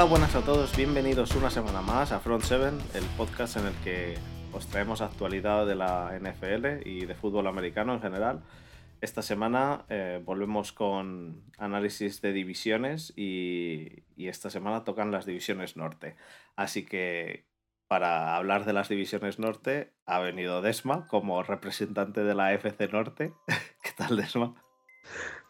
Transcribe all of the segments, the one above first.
Hola, buenas a todos, bienvenidos una semana más a Front 7, el podcast en el que os traemos actualidad de la NFL y de fútbol americano en general. Esta semana eh, volvemos con análisis de divisiones y, esta semana tocan las divisiones norte. Así que para hablar de las divisiones norte ha venido Desma como representante de la FC Norte. ¿Qué tal, Desma?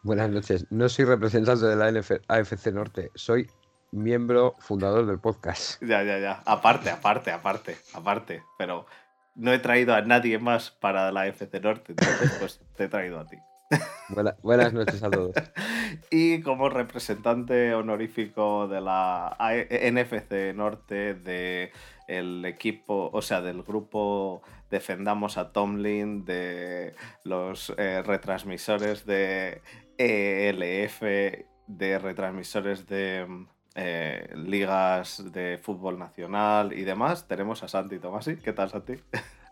Buenas noches. No soy representante de la AFC Norte, soy miembro fundador del podcast. Ya, ya, ya. Aparte, aparte, aparte, aparte. Pero no he traído a nadie más para la FC Norte, entonces pues te he traído a ti. Buena- buenas noches a todos. Y como representante honorífico de la NFC Norte de el equipo, o sea, del grupo Defendamos a Tomlin, de los eh, retransmisores de ELF, de retransmisores de mm, eh, ligas de fútbol nacional y demás, tenemos a Santi Tomasi. ¿Qué tal, Santi?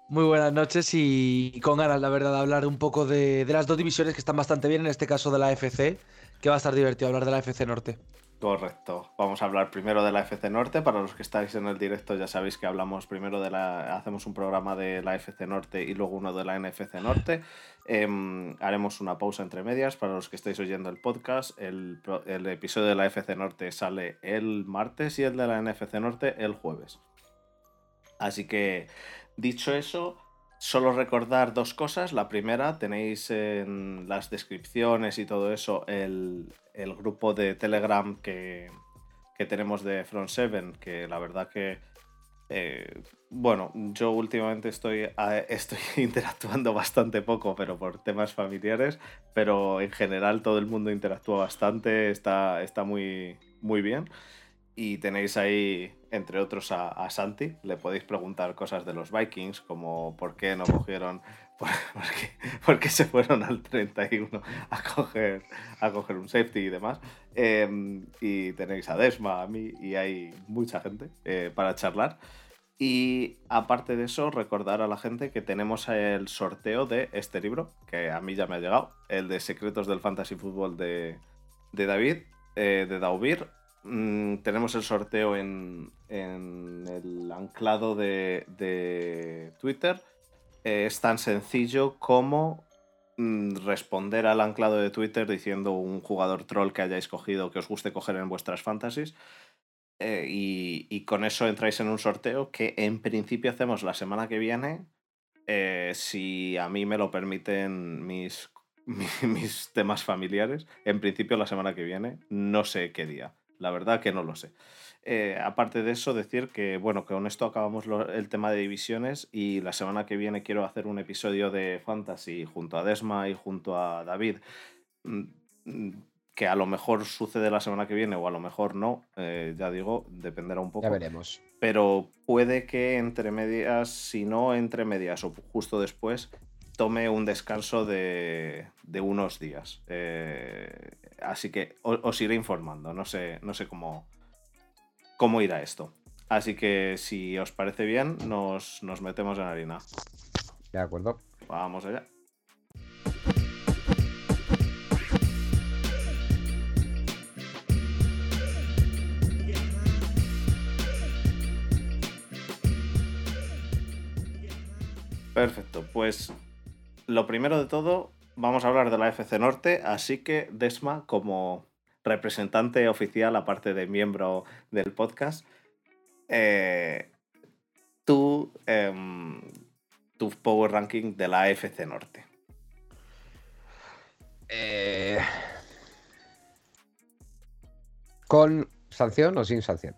Muy buenas noches y con ganas, la verdad, de hablar un poco de, de las dos divisiones que están bastante bien, en este caso de la FC, que va a estar divertido hablar de la FC Norte. Correcto. Vamos a hablar primero de la FC Norte. Para los que estáis en el directo ya sabéis que hablamos primero de la... Hacemos un programa de la FC Norte y luego uno de la NFC Norte. Em, haremos una pausa entre medias. Para los que estáis oyendo el podcast, el, el episodio de la FC Norte sale el martes y el de la NFC Norte el jueves. Así que, dicho eso, solo recordar dos cosas. La primera, tenéis en las descripciones y todo eso el, el grupo de Telegram que, que tenemos de Front 7, que la verdad que, eh, bueno, yo últimamente estoy, estoy interactuando bastante poco, pero por temas familiares, pero en general todo el mundo interactúa bastante, está, está muy, muy bien. Y tenéis ahí, entre otros, a, Santi. Le podéis preguntar cosas de los Vikings, como por qué no cogieron, por, por qué, se fueron al 31 a coger, a coger un safety y demás. Eh, y tenéis a Desma, a mí, y hay mucha gente eh, para charlar. Y aparte de eso, recordar a la gente que tenemos el sorteo de este libro, que a mí ya me ha llegado, el de Secretos del Fantasy Fútbol de, de David, eh, de Daubir. Mm, tenemos el sorteo en, el anclado de, Twitter. Eh, es tan sencillo como mm, responder al anclado de Twitter diciendo un jugador troll que hayáis cogido que os guste coger en vuestras fantasies. Eh, y, con eso entráis en un sorteo que en principio hacemos la semana que viene. eh, si a mí me lo permiten mis, mi- mis temas familiares. En principio la semana que viene. No sé qué día. La verdad que no lo sé. Eh, aparte de eso, decir que, bueno, que con esto acabamos lo- el tema de divisiones y la semana que viene quiero hacer un episodio de Fantasy junto a Desma y junto a David. mm, Que a lo mejor sucede la semana que viene o a lo mejor no. eh, ya digo, dependerá un poco Ya veremos. pero puede que entre medias, si no entre medias o justo después, tome un descanso de, de unos días. Eh, así que o- os iré informando, no sé, no sé cómo, cómo irá esto. Así que si os parece bien, nos, nos metemos en harina. De acuerdo. Vamos allá. Perfecto, pues lo primero de todo, vamos a hablar de la FC Norte, así que Desma, como representante oficial, aparte de miembro del podcast, eh, tú, em, tu Power Ranking de la FC Norte. Eh, ¿Con sanción o sin sanción?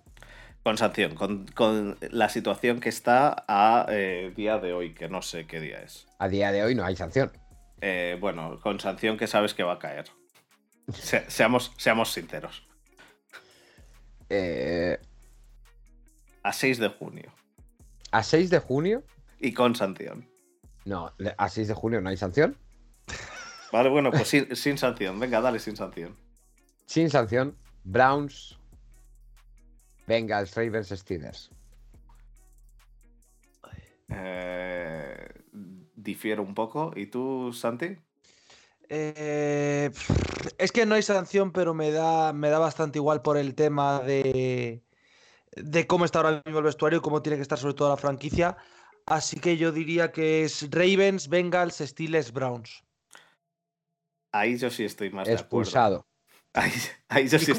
Con sanción, con, con la situación que está a eh, día de hoy, que no sé qué día es. A día de hoy no hay sanción. Eh, bueno, con sanción que sabes que va a caer. Se- seamos, seamos sinceros. Eh, A 6 de junio. a 6 de junio. Y con sanción. No, a 6 de junio no hay sanción. Vale, bueno, pues sin, sin sanción. Venga, dale sin sanción. Sin sanción, Browns, Bengals, Ravens, Steelers. Eh, difiero un poco. ¿Y tú, Santi? Eh, es que no hay sanción, pero me da, me da bastante igual por el tema de, de cómo está ahora mismo el vestuario y cómo tiene que estar sobre todo la franquicia. Así que yo diría que es Ravens, Bengals, Steelers, Browns. Ahí yo sí estoy más de acuerdo. Ahí, ahí yo sí,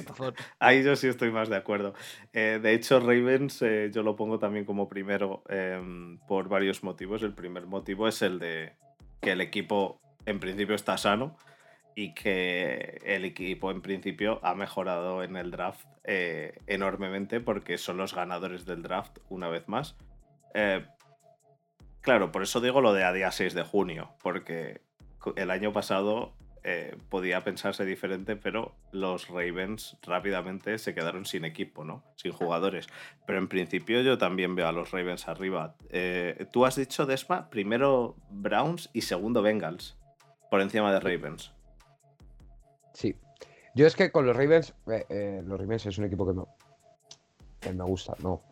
ahí yo estoy más de acuerdo. Eh, de hecho, Ravens eh, yo lo pongo también como primero em, por varios motivos. El primer motivo es el de que el equipo en principio está sano y que el equipo en principio ha mejorado en el draft eh, enormemente porque son los ganadores del draft una vez más. Claro, por eso digo lo de a día 6 de junio, porque el año pasado eh, podía pensarse diferente, pero los Ravens rápidamente se quedaron sin equipo, ¿no? Sin jugadores. Pero en principio yo también veo a los Ravens arriba. Eh, Tú has dicho, Desma, primero Browns y segundo Bengals, por encima de Ravens. Sí. Yo es que con los Ravens, eh, los Ravens es un equipo que me, que me gusta, no.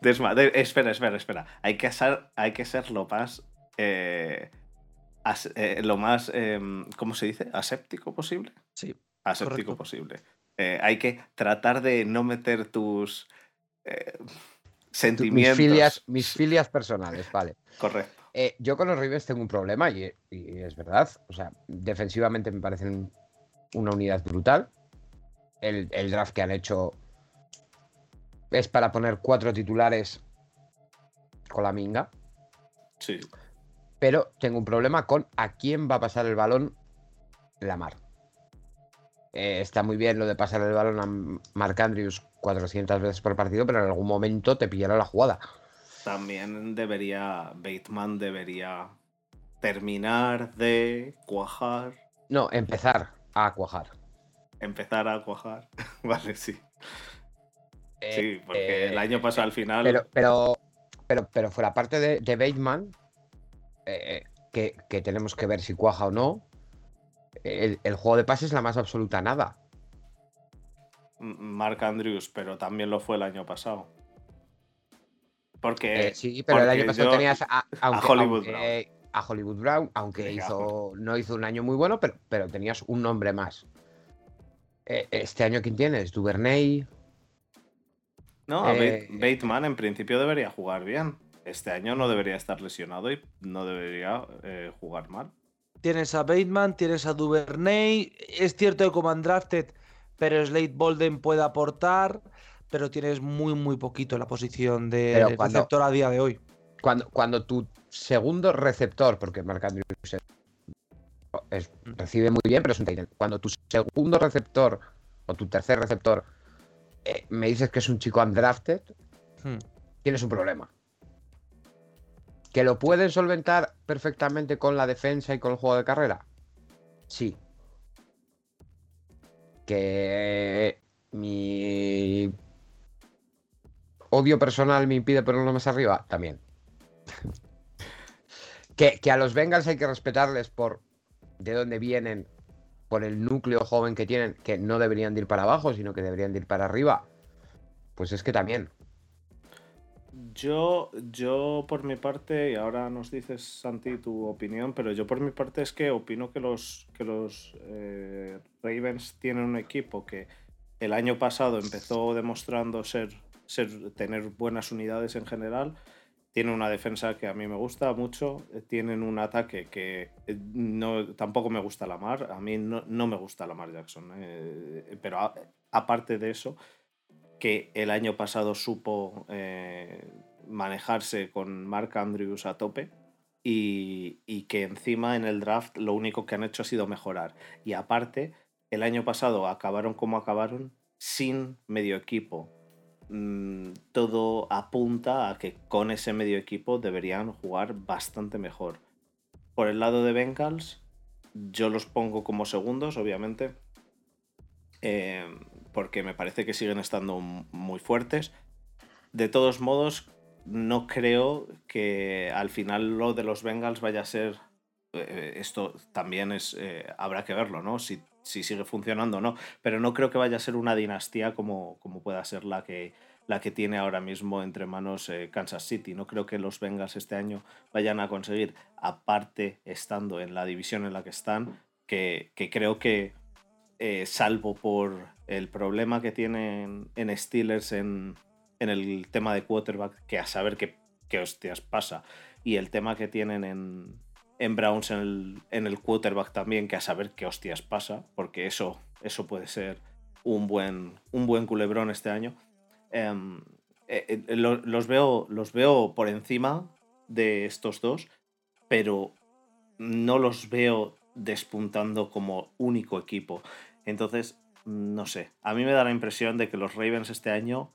Desma, de- espera, espera, espera. Hay que ser, hay que ser lo más. eh, as- eh, lo más. em, ¿Cómo se dice? ¿Aséptico posible? Sí. Aséptico Correcto. posible. Eh, hay que tratar de no meter tus. eh, Mis sentimientos. filias, mis filias personales, vale. Correcto. Yo con los Ravens tengo un problema y, y es verdad. O sea, defensivamente me parecen una unidad brutal. El, el draft que han hecho es para poner cuatro titulares con la minga. Sí. Pero tengo un problema con a quién va a pasar el balón Lamar. Eh, está muy bien lo de pasar el balón a Mark Andrews 400 veces por partido, pero en algún momento te pillaron la jugada. También debería. Bateman debería terminar de cuajar. No, empezar a cuajar. Empezar a cuajar. vale, sí. Eh, Sí, porque eh, el año pasado al final. Pero, pero, pero, pero fuera parte de, de Bateman, eh, que, que tenemos que ver si cuaja o no, el, el juego de pases es la más absoluta nada. Mark Andrews, pero también lo fue el año pasado. Porque. Eh, sí, pero el año pasado tenías a, aunque- Hollywood aunque- a Hollywood Brown, aunque Venga, hizo, no hizo un año muy bueno, pero, pero tenías un nombre más. Eh, este año, ¿quién tienes? Duvernay. No, Bateman en principio debería jugar bien. Este año no debería estar lesionado y no debería eh, jugar mal. Tienes a Bateman, tienes a Duvernay. Es cierto que como undrafted, pero Slade Bolden puede aportar. Pero tienes muy, muy poquito en la posición de Pero cuando- receptor a día de hoy. Cuando, cuando tu segundo receptor, porque Marc Andrews es- es- recibe muy bien, pero es un tight. Cuando tu segundo receptor o tu tercer receptor eh, me dices que es un chico undrafted, Hmm. tienes un problema. ¿Que lo pueden solventar perfectamente con la defensa y con el juego de carrera? Sí. Que mi odio personal me impide ponerlo más arriba, también. que, que a los Bengals hay que respetarles por de dónde vienen, por el núcleo joven que tienen, que no deberían de ir para abajo, sino que deberían de ir para arriba. Pues es que también. Yo, yo por mi parte, y ahora nos dices, Santi, tu opinión, pero yo por mi parte es que opino que los, que los eh, Ravens tienen un equipo que el año pasado empezó demostrando ser, ser, tener buenas unidades en general. Tiene una defensa que a mí me gusta mucho. eh, Tienen un ataque que eh, no, tampoco me gusta la mar. A mí no, no me gusta la mar Jackson. pero aparte de eso, que el año pasado supo eh, manejarse con Mark Andrews a tope y, y que encima en el draft lo único que han hecho ha sido mejorar. Y aparte, el año pasado acabaron como acabaron sin medio equipo. Mm, todo apunta a que con ese medio equipo deberían jugar bastante mejor. Por el lado de Bengals, yo los pongo como segundos, obviamente. Eh, porque me parece que siguen estando muy fuertes. De todos modos, no creo que al final lo de los Bengals vaya a ser. eh, esto también es. eh, habrá que verlo, ¿no? Si, si sigue funcionando o no. Pero no creo que vaya a ser una dinastía como, como pueda ser la que, la que tiene ahora mismo entre manos eh, Kansas City. No creo que los Bengals este año vayan a conseguir, aparte estando en la división en la que están, que, creo que, eh, salvo por el problema que tienen en Steelers en, el tema de quarterback, que a saber qué, qué hostias pasa, y el tema que tienen en, en Browns en el, en el, quarterback también, que a saber qué hostias pasa, porque eso, eso puede ser un buen, un buen culebrón este año. Em, eh, eh, los, veo, los veo por encima de estos dos, pero no los veo despuntando como único equipo. Entonces, no sé, a mí me da la impresión de que los Ravens este año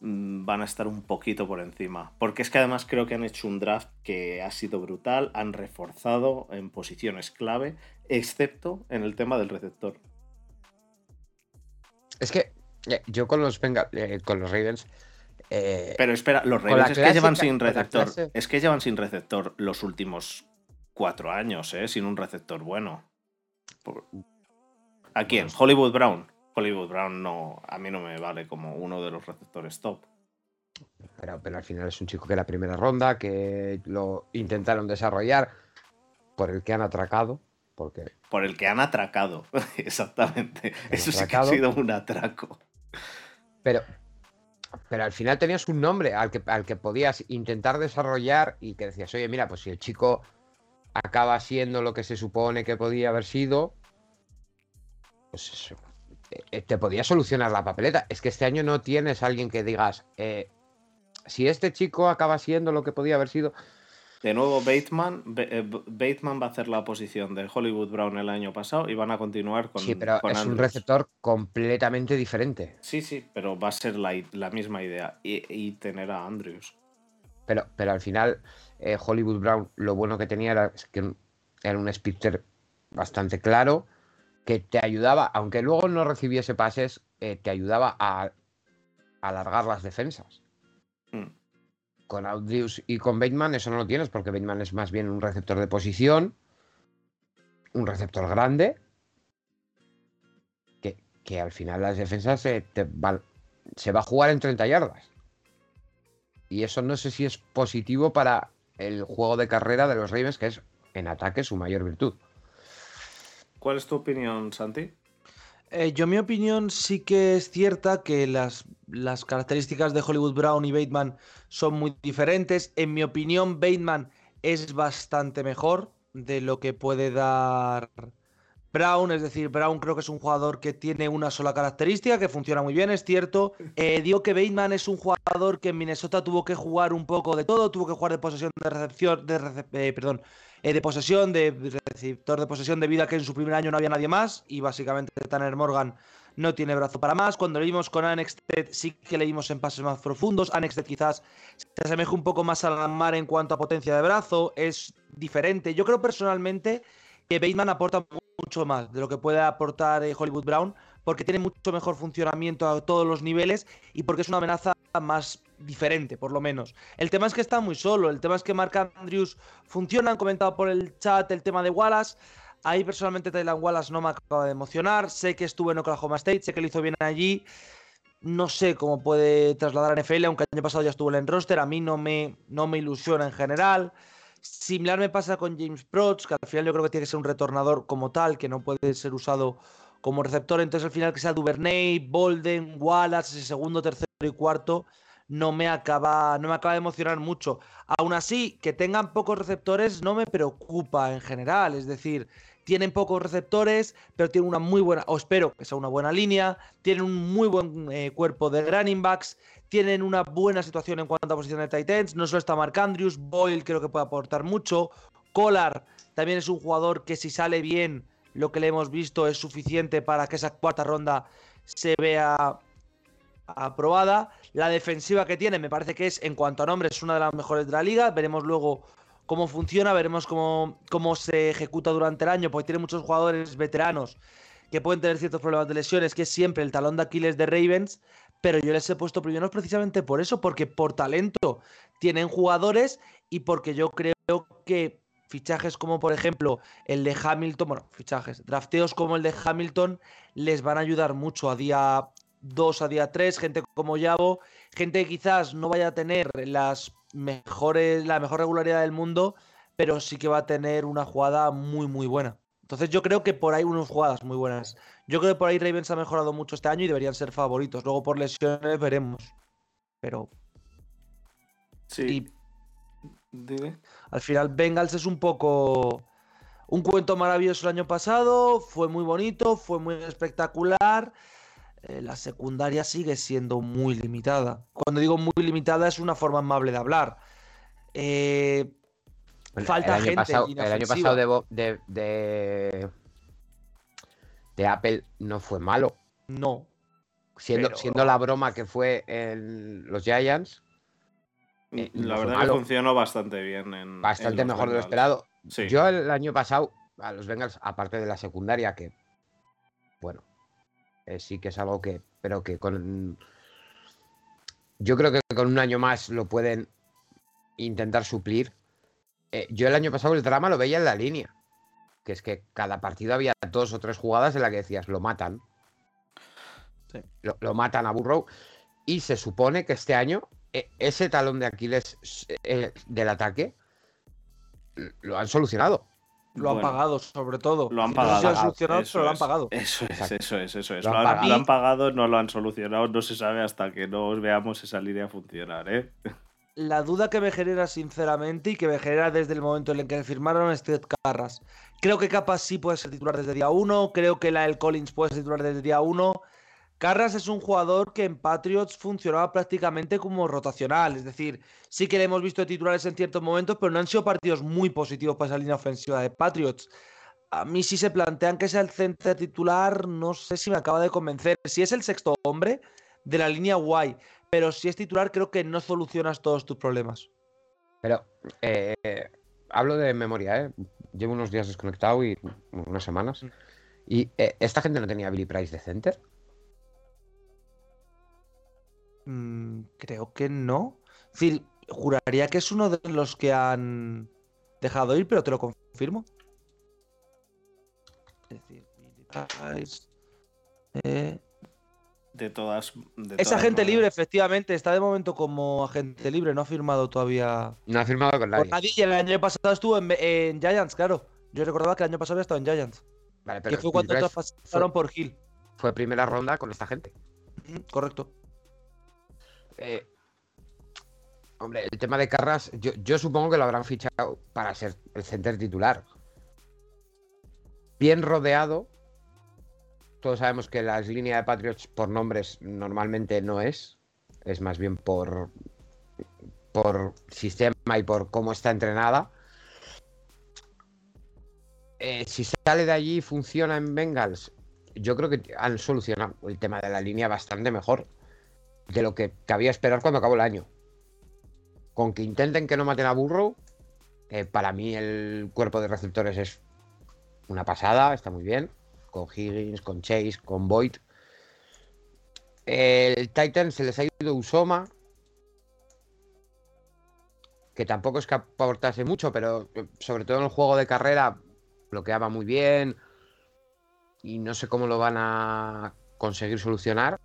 mm, van a estar un poquito por encima. Porque es que además creo que han hecho un draft que ha sido brutal, han reforzado en posiciones clave, excepto en el tema del receptor. Es que eh, yo con los, eh, con los Ravens. Eh, Pero espera, los Ravens es que llevan sin receptor. Es que llevan sin receptor los últimos cuatro años, ¿eh? Sin un receptor bueno. ¿A quién? Hollywood Brown. Hollywood Brown no, a mí no me vale como uno de los receptores top. Pero, pero al final es un chico que era primera ronda, que lo intentaron desarrollar, por el que han atracado. Porque... Por el que han atracado, exactamente. Eso sí que ha sido un atraco. Pero, pero al final tenías un nombre al que, al que podías intentar desarrollar y que decías, oye, mira, pues si el chico acaba siendo lo que se supone que podía haber sido, pues eso, eh, te podía solucionar la papeleta. Es que este año no tienes a alguien que digas, eh, si este chico acaba siendo lo que podía haber sido. De nuevo, Bateman, eh, Bateman va a hacer la posición de Hollywood Brown el año pasado y van a continuar con. Sí, pero es un receptor completamente diferente. Sí, sí, pero va a ser la, misma idea y, tener a Andrews. Pero, pero al final, Hollywood Brown, lo bueno que tenía era que era un speedster bastante claro que te ayudaba, aunque luego no recibiese pases, eh, te ayudaba a, alargar las defensas. Mm. Con Audius y con Bateman eso no lo tienes, porque Bateman es más bien un receptor de posición, un receptor grande, que, al final las defensas se, se va a jugar en 30 yardas. Y eso no sé si es positivo para el juego de carrera de los Ravens, que es en ataque su mayor virtud. ¿Cuál es tu opinión, Santi? Eh, yo mi opinión sí que es cierta que las, las, características de Hollywood Brown y Bateman son muy diferentes. En mi opinión, Bateman es bastante mejor de lo que puede dar Brown. Es decir, Brown creo que es un jugador que tiene una sola característica, que funciona muy bien, es cierto. Eh, digo que Bateman es un jugador que en Minnesota tuvo que jugar un poco de todo, tuvo que jugar de posesión de recepción, de eh, perdón, eh, de posesión, de receptor de posesión debido a que en su primer año no había nadie más y básicamente Tanner Morgan no tiene brazo para más. Cuando le vimos con Annexted sí que le vimos en pases más profundos. Annexted quizás se asemeja un poco más a la mar en cuanto a potencia de brazo, es diferente. Yo creo personalmente que Bateman aporta mucho más de lo que puede aportar eh, Hollywood Brown porque tiene mucho mejor funcionamiento a todos los niveles y porque es una amenaza más diferente, por lo menos. El tema es que está muy solo, el tema es que Mark Andrews funciona, han comentado por el chat el tema de Wallace. Ahí personalmente Tylan Wallace no me acaba de emocionar. Sé que estuvo en Oklahoma State, sé que lo hizo bien allí. No sé cómo puede trasladar a NFL, aunque el año pasado ya estuvo en el roster. A mí no me, no me ilusiona en general. Similar me pasa con James Prots, que al final yo creo que tiene que ser un retornador como tal, que no puede ser usado como receptor. Entonces, al final que sea Duvernay, Bolden, Wallace, ese segundo, tercero y cuarto, no me acaba, no me acaba de emocionar mucho. Aún así, que tengan pocos receptores no me preocupa en general. Es decir, tienen pocos receptores, pero tienen una muy buena, o espero que sea una buena línea, tienen un muy buen eh, cuerpo de running backs, tienen una buena situación en cuanto a posición de tight ends. No solo está Mark Andrews, Boyle creo que puede aportar mucho. Collar también es un jugador que si sale bien lo que le hemos visto es suficiente para que esa cuarta ronda se vea aprobada. La defensiva que tiene me parece que es, en cuanto a nombres, una de las mejores de la liga. Veremos luego cómo funciona, veremos cómo, cómo se ejecuta durante el año, porque tiene muchos jugadores veteranos que pueden tener ciertos problemas de lesiones, que es siempre el talón de Aquiles de Ravens. Pero yo les he puesto primeros precisamente por eso, porque por talento tienen jugadores y porque yo creo que fichajes como por ejemplo el de Hamilton, bueno, fichajes, drafteos como el de Hamilton les van a ayudar mucho a día 2, a día 3, gente como Yabo, gente que quizás no vaya a tener las mejores, la mejor regularidad del mundo, pero sí que va a tener una jugada muy muy buena. Entonces yo creo que por ahí unas jugadas muy buenas. Yo creo que por ahí Ravens ha mejorado mucho este año y deberían ser favoritos. Luego por lesiones veremos. Pero Sí. y Dime. al final Bengals es un poco un cuento maravilloso el año pasado. Fue muy bonito, fue muy espectacular. Eh, la secundaria sigue siendo muy limitada. Cuando digo muy limitada es una forma amable de hablar. Eh, Falta el año gente en pasado, el año pasado de, de, de, de Apple no fue malo. no. Siendo, Pero- siendo la broma que fue en los Giants, Eh, no la verdad malo. que funcionó bastante bien. En, bastante mejor de lo esperado. Sí. Yo el año pasado, a los Bengals, aparte de la secundaria, que, bueno, eh, sí que es algo que, pero que con... Yo creo que con un año más lo pueden intentar suplir. Eh, yo el año pasado el drama lo veía en la línea, que es que cada partido había dos o tres jugadas en las que decías, lo matan. Sí. Lo, lo matan a Burrow. Y se supone que este año eh, ese talón de Aquiles eh, del ataque lo han solucionado. Lo han Bueno, pagado, sobre todo. Lo han No pagado. lo han solucionado, Eso pero lo han es, pagado. Eso es, eso es, eso es. Lo han lo han pagado, no lo han solucionado, no se sabe hasta que no veamos esa línea funcionar, ¿eh? La duda que me genera sinceramente y que me genera desde el momento en el que firmaron es Ted Carras. Creo que Capas sí puede ser titular desde día 1, creo que la El Collins puede ser titular desde día 1. Carras es un jugador que en Patriots funcionaba prácticamente como rotacional, es decir, sí que le hemos visto titulares en ciertos momentos, pero no han sido partidos muy positivos para esa línea ofensiva de Patriots. A mí si se plantean que sea el centro titular, no sé si me acaba de convencer. Si es el sexto hombre de la línea guay, pero si es titular creo que no solucionas todos tus problemas. Pero eh, hablo de memoria, ¿eh? Llevo unos días desconectado y unas semanas. Mm. Y eh, esta gente no tenía Billy Price de center. Mm, creo que no. Es decir, juraría que es uno de los que han dejado ir, pero te lo confirmo. Es decir, Billy Price, eh, De todas. de es todas agente libre, efectivamente. Está de momento como agente libre, no ha firmado todavía No ha firmado con con nadie. nadie. Y el año pasado estuvo en, en Giants, claro. Yo recordaba que el año pasado había estado en Giants. Vale, Que pero fue cuando traspasaron por Hill. fue primera ronda con esta gente. Mm, Correcto. Eh, hombre, el tema de Carras, yo, yo supongo que lo habrán fichado para ser el center titular. Bien rodeado. Todos sabemos que la línea de Patriots por nombres normalmente no es. Es más bien por, por sistema y por cómo está entrenada. Eh, si sale de allí y funciona en Bengals, yo creo que han solucionado el tema de la línea bastante mejor de lo que cabía esperar cuando acabó el año. Con que intenten que no maten a Burrow, eh, para mí el cuerpo de receptores es una pasada, está muy bien. Con Higgins, con Chase, con Boyd. El Titan se les ha ido Usoma. Que tampoco es que aportase mucho, pero sobre todo en el juego de carrera bloqueaba muy bien. Y no sé cómo lo van a conseguir solucionar.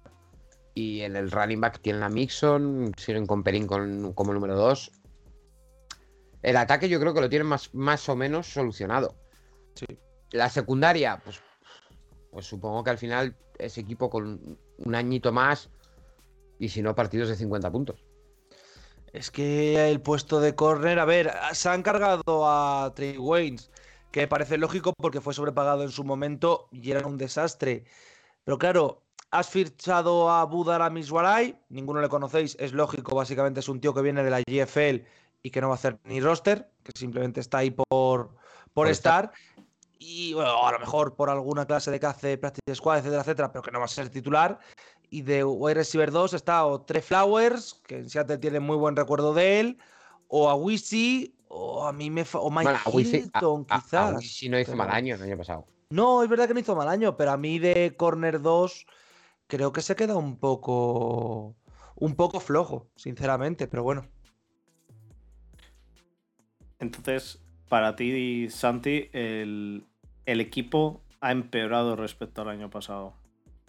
Y en el running back tienen a Mixon, siguen con Perín con- como número 2. El ataque yo creo que lo tienen más, más o menos solucionado. Sí. La secundaria, pues, pues supongo que al final ese equipo con un añito más y si no partidos de 50 puntos. Es que el puesto de corner, a ver, se han cargado a Trey Waynes, que parece lógico porque fue sobrepagado en su momento y era un desastre. Pero claro, has fichado a Budara Miswarai, ninguno le conocéis, es lógico, básicamente es un tío que viene de la GFL y que no va a hacer ni roster, que simplemente está ahí por, por, Por estar. Y bueno, a lo mejor por alguna clase de caza de practice squad, etcétera, etcétera, pero que no va a ser titular. Y de wide receiver 2 está o Trey Flowers, que en Seattle tiene muy buen recuerdo de él, o a Wisi, o a mí me fa- o Mike Bueno, a Wisi- a- Hilton, a- a quizás. Wisi no hizo pero- mal año el año pasado. No, es verdad que no hizo mal año, pero a mí de corner 2 creo que se queda un poco un poco flojo, sinceramente, pero bueno. Entonces, para ti, Santi, el, el equipo ha empeorado respecto al año pasado.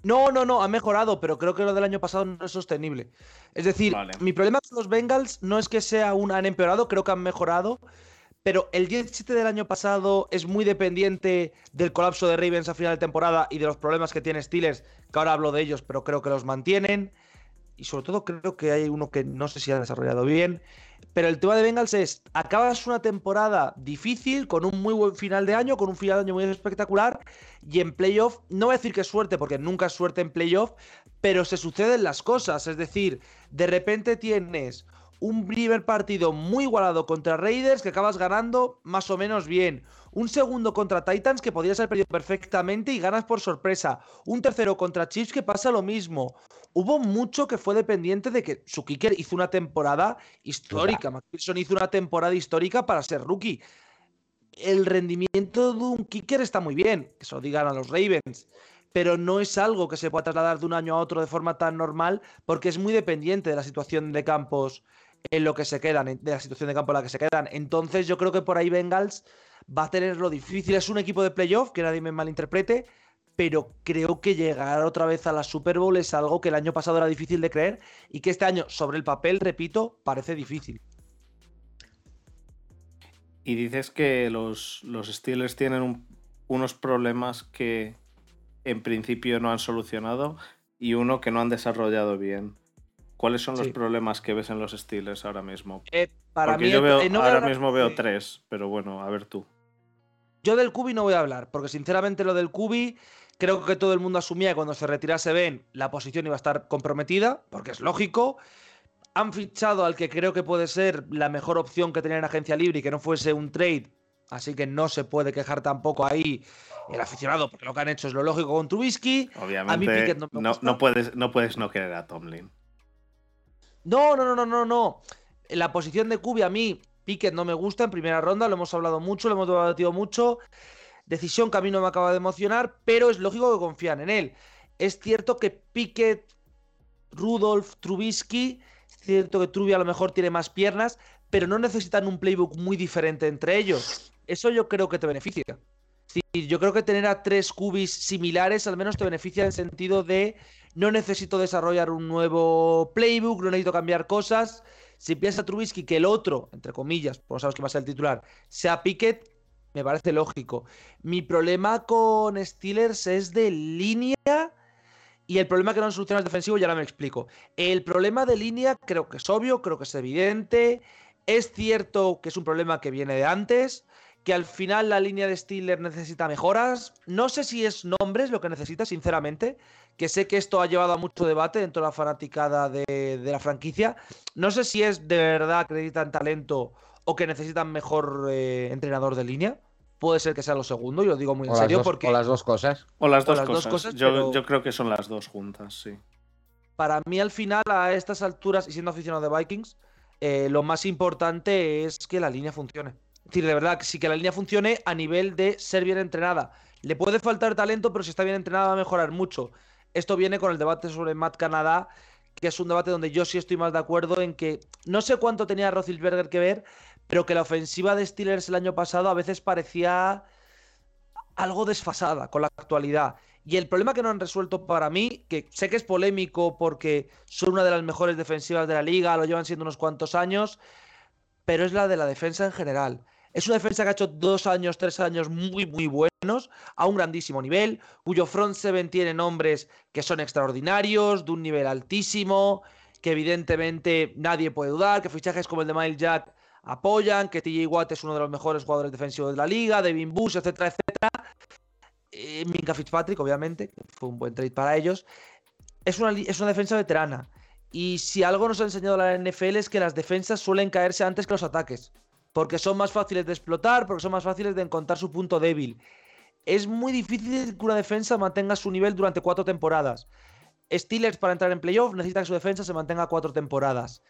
No, no, no, ha mejorado, pero creo que lo del año pasado no es sostenible. Es decir, Vale. mi problema con los Bengals no es que sea un han empeorado, creo que han mejorado, pero el 17 del año pasado es muy dependiente del colapso de Ravens a final de temporada y de los problemas que tiene Steelers, que ahora hablo de ellos, pero creo que los mantienen. Y sobre todo creo que hay uno que no sé si ha desarrollado bien. Pero el tema de Bengals es, acabas una temporada difícil, con un muy buen final de año, con un final de año muy espectacular, y en playoff, no voy a decir que es suerte, porque nunca es suerte en playoff, pero se suceden las cosas. Es decir, de repente tienes un primer partido muy igualado contra Raiders que acabas ganando más o menos bien. Un segundo contra Titans que podrías haber perdido perfectamente y ganas por sorpresa. Un tercero contra Chiefs que pasa lo mismo. Hubo mucho que fue dependiente de que su kicker hizo una temporada histórica. McPherson hizo una temporada histórica para ser rookie. El rendimiento de un kicker está muy bien, que se lo digan a los Ravens pero no es algo que se pueda trasladar de un año a otro de forma tan normal porque es muy dependiente de la situación de campos en lo que se quedan, de la situación de campo en la que se quedan. Entonces yo creo que por ahí Bengals va a tener lo difícil. Es un equipo de playoff, que nadie me malinterprete, pero creo que llegar otra vez a la Super Bowl es algo que el año pasado era difícil de creer y que este año, sobre el papel, repito, parece difícil. Y dices que los, los Steelers tienen unos problemas que en principio no han solucionado y uno que no han desarrollado bien. ¿Cuáles son los problemas que ves en los Steelers ahora mismo? Eh, para porque mí, yo veo, eh, no ahora mismo veo tres, pero bueno, a ver tú. Yo del Cubi no voy a hablar, porque sinceramente lo del Cubi creo que todo el mundo asumía que cuando se retirase Ben la posición iba a estar comprometida, porque es lógico. Han fichado al que creo que puede ser la mejor opción que tenía en agencia libre y que no fuese un trade, así que no se puede quejar tampoco ahí el aficionado, porque lo que han hecho es lo lógico con Trubisky. Obviamente, Pickett no me no, gusta. no puedes, no puedes no querer a Tomlin. No, no, no, no, no, no. La posición de Cubi a mí, Pickett no me gusta en primera ronda, lo hemos hablado mucho, lo hemos debatido mucho. Decisión que a mí no me acaba de emocionar, pero es lógico que confían en él. Es cierto que Pickett, Rudolph, Trubisky, es cierto que Truby a lo mejor tiene más piernas, pero no necesitan un playbook muy diferente entre ellos. Eso yo creo que te beneficia. Sí, yo creo que tener a tres cubis similares al menos te beneficia en el sentido de no necesito desarrollar un nuevo playbook, no necesito cambiar cosas. Si piensa Trubisky que el otro, entre comillas, pues sabes que va a ser el titular, sea Pickett, me parece lógico. Mi problema con Steelers es de línea y el problema que no han solucionado defensivo, ya ahora me explico. El problema de línea creo que es obvio, creo que es evidente. Es cierto que es un problema que viene de antes, que al final la línea de Steelers necesita mejoras. No sé si es nombres lo que necesita, sinceramente, que sé que esto ha llevado a mucho debate dentro de la fanaticada de, de la franquicia. No sé si es de verdad necesitan talento o que necesitan mejor eh, entrenador de línea. Puede ser que sea lo segundo, y lo digo muy en O serio, dos, porque o las dos cosas. O las O dos cosas. yo, pero- yo creo que son las dos juntas, sí. para mí al final, a estas alturas, y siendo aficionado de Vikings, eh, lo más importante es que la línea funcione. Es decir, de verdad, que sí que la línea funcione a nivel de ser bien entrenada. Le puede faltar talento, pero si está bien entrenada va a mejorar mucho. Esto viene con el debate sobre Matt Canadá, que es un debate donde yo sí estoy más de acuerdo en que no sé cuánto tenía Roethlisberger que ver, pero que la ofensiva de Steelers el año pasado a veces parecía algo desfasada con la actualidad. Y el problema que no han resuelto para mí, que sé que es polémico porque son una de las mejores defensivas de la liga, lo llevan siendo unos cuantos años, pero es la de la defensa en general. Es una defensa que ha hecho dos años, tres años muy, muy buenos, a un grandísimo nivel, cuyo front seven tiene nombres que son extraordinarios, de un nivel altísimo, que evidentemente nadie puede dudar, que fichajes como el de Miles Jack apoyan, que TJ Watt es uno de los mejores jugadores defensivos de la liga, Devin Bush, etcétera, etcétera. Eh, Minka Fitzpatrick, obviamente, fue un buen trade para ellos. Es una, es una defensa veterana. Y si algo nos ha enseñado la NFL es que las defensas suelen caerse antes que los ataques. Porque son más fáciles de explotar, porque son más fáciles de encontrar su punto débil. Es muy difícil que una defensa mantenga su nivel durante cuatro temporadas. Steelers para entrar en playoff necesita que su defensa se mantenga cuatro temporadas.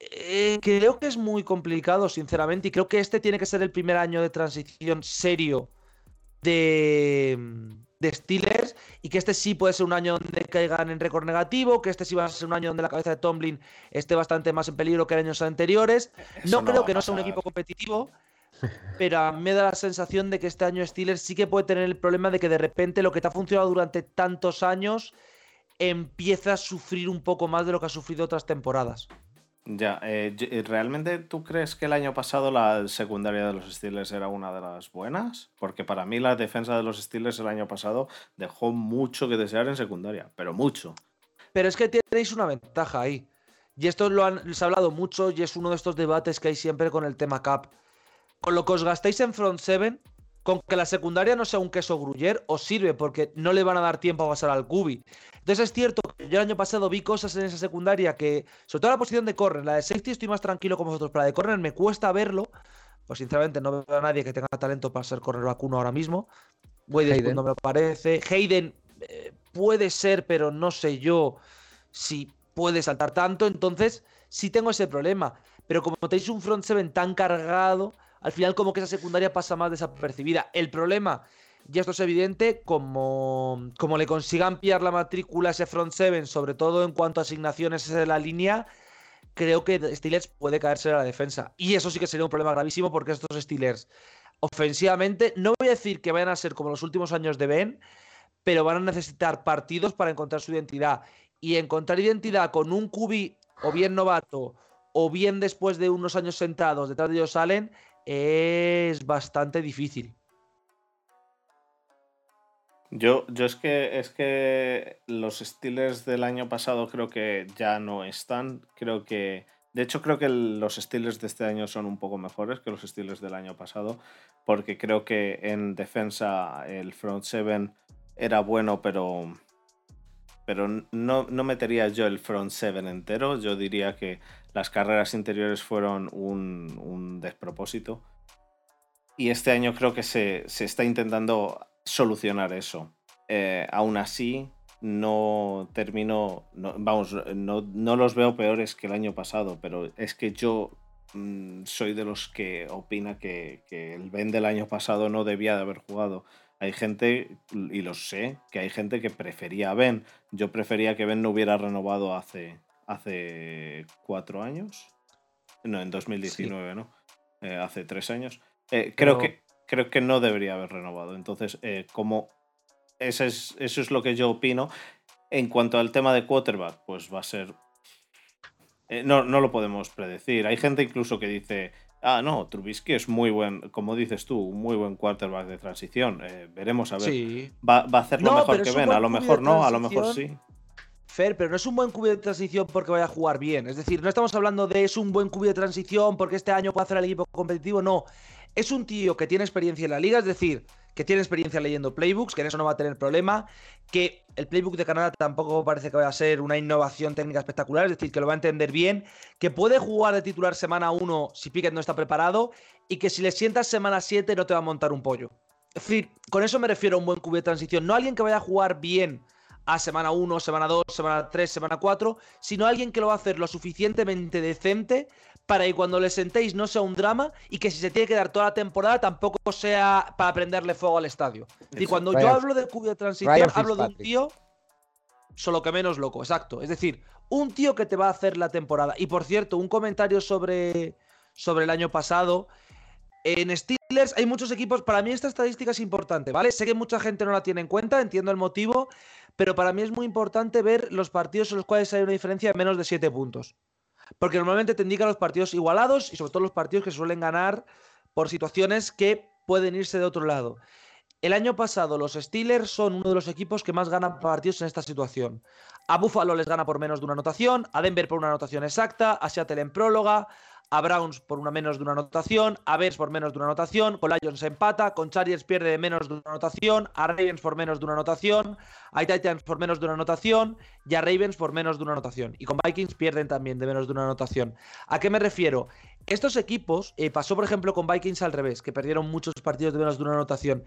Eh, creo que es muy complicado, sinceramente, y creo que este tiene que ser el primer año de transición serio de, de Steelers y que este sí puede ser un año donde caigan en récord negativo, que este sí va a ser un año donde la cabeza de Tomlin esté bastante más en peligro que en años anteriores. No no creo que no sea un equipo competitivo, pero a mí me da la sensación de que este año Steelers sí que puede tener el problema de que de repente lo que te ha funcionado durante tantos años empieza a sufrir un poco más de lo que ha sufrido otras temporadas. Ya, eh, eh, ¿realmente tú crees que el año pasado la secundaria de los Steelers era una de las buenas? Porque para mí la defensa de los Steelers el año pasado dejó mucho que desear en secundaria, pero mucho. Pero es que tenéis una ventaja ahí. Y esto lo han, se ha hablado mucho y es uno de estos debates que hay siempre con el tema cap. Con lo que os gastéis en front seven, con que la secundaria no sea un queso gruyer, os sirve porque no le van a dar tiempo a pasar al cubi. Entonces es cierto yo el año pasado vi cosas en esa secundaria que, sobre todo la posición de corner, la de safety estoy más tranquilo con vosotros, pero la de corner me cuesta verlo. Pues sinceramente no veo a nadie que tenga talento para ser corner vacuno ahora mismo. Wade no me parece. Hayden eh, puede ser, pero no sé yo si puede saltar tanto. Entonces sí tengo ese problema. Pero como tenéis un front seven tan cargado, al final como que esa secundaria pasa más desapercibida. El problema, y esto es evidente, como, como le consigan pillar la matrícula a ese front seven, sobre todo en cuanto a asignaciones de la línea, creo que Steelers puede caerse a la defensa. Y eso sí que sería un problema gravísimo porque estos Steelers, ofensivamente, no voy a decir que vayan a ser como los últimos años de Ben, pero van a necesitar partidos para encontrar su identidad. Y encontrar identidad con un cubi o bien novato o bien después de unos años sentados detrás de ellos salen, es bastante difícil. Yo, yo es que es que los Steelers del año pasado creo que ya no están. Creo que. De hecho, creo que los Steelers de este año son un poco mejores que los Steelers del año pasado. Porque creo que en defensa el front seven era bueno, pero. Pero no, no metería yo el front seven entero. Yo diría que las carreras interiores fueron un, despropósito. Y este año creo que se, está intentando solucionar eso. Eh, aún así, no termino, vamos, no, los veo peores que el año pasado, pero es que yo mm, soy de los que opina que, que, el Ben del año pasado no debía de haber jugado. Hay gente, y lo sé, que hay gente que prefería a Ben. Yo prefería que Ben no hubiera renovado hace, hace cuatro años. No, en 2019, ¿no? Eh, hace tres años. Eh, creo, que, creo que no debería haber renovado. Entonces, eh, como eso es, eso es lo que yo opino. En cuanto al tema de quarterback, pues va a ser. no, no lo podemos predecir. Hay gente incluso que dice. Ah, no, Trubisky es muy buen, como dices tú, un muy buen quarterback de transición. veremos a ver. Va, a hacer lo mejor que ven. A lo mejor no, a lo mejor sí pero no es un buen cubi de transición porque vaya a jugar bien. Es decir, no estamos hablando de es un buen cubi de transición porque este año puede hacer el equipo competitivo. No. Es un tío que tiene experiencia en la liga, es decir, que tiene experiencia leyendo playbooks, que en eso no va a tener problema. Que el playbook de Canadá tampoco parece que vaya a ser una innovación técnica espectacular, es decir, que lo va a entender bien. Que puede jugar de titular semana 1 si Pickett no está preparado. Y que si le sientas semana 7 no te va a montar un pollo. Es decir, con eso me refiero a un buen cubi de transición. No alguien que vaya a jugar bien a semana 1, semana 2, semana 3, semana 4, sino alguien que lo va a hacer lo suficientemente decente para que cuando le sentéis no sea un drama y que si se tiene que dar toda la temporada tampoco sea para prenderle fuego al estadio. Y cuando yo hablo de cubo de transición, hablo de un tío solo que menos loco, exacto. Es decir, un tío que te va a hacer la temporada. Y por cierto, un comentario sobre, sobre el año pasado. En Steelers hay muchos equipos, para mí esta estadística es importante, ¿vale? Sé que mucha gente no la tiene en cuenta, entiendo el motivo, pero para mí es muy importante ver los partidos en los cuales hay una diferencia de menos de 7 puntos. Porque normalmente te indican los partidos igualados y sobre todo los partidos que suelen ganar por situaciones que pueden irse de otro lado. El año pasado los Steelers son uno de los equipos que más ganan partidos en esta situación. A Buffalo les gana por menos de una anotación, a Denver por una anotación exacta, a Seattle en próloga, a Browns por una menos de una anotación, a Bears por menos de una anotación, con Lions empata, con Chargers pierde de menos de una anotación, a Ravens por menos de una anotación, a Titans por menos de una anotación y a Ravens por menos de una anotación. Y con Vikings pierden también de menos de una anotación. ¿A qué me refiero? Estos equipos, eh, pasó por ejemplo con Vikings al revés, que perdieron muchos partidos de menos de una anotación.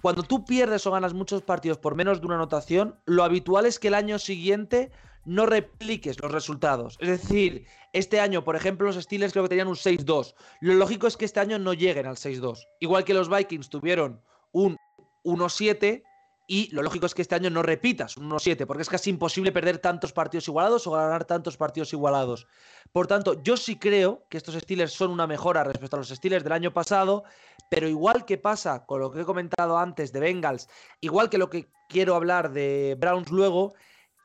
Cuando tú pierdes o ganas muchos partidos por menos de una anotación, lo habitual es que el año siguiente no repliques los resultados. Es decir, este año, por ejemplo, los Steelers creo que tenían un 6-2. Lo lógico es que este año no lleguen al 6-2. Igual que los Vikings tuvieron un 1-7 y lo lógico es que este año no repitas un 1-7, porque es casi imposible perder tantos partidos igualados o ganar tantos partidos igualados. Por tanto, yo sí creo que estos Steelers son una mejora respecto a los Steelers del año pasado, pero igual que pasa con lo que he comentado antes de Bengals, igual que lo que quiero hablar de Browns luego,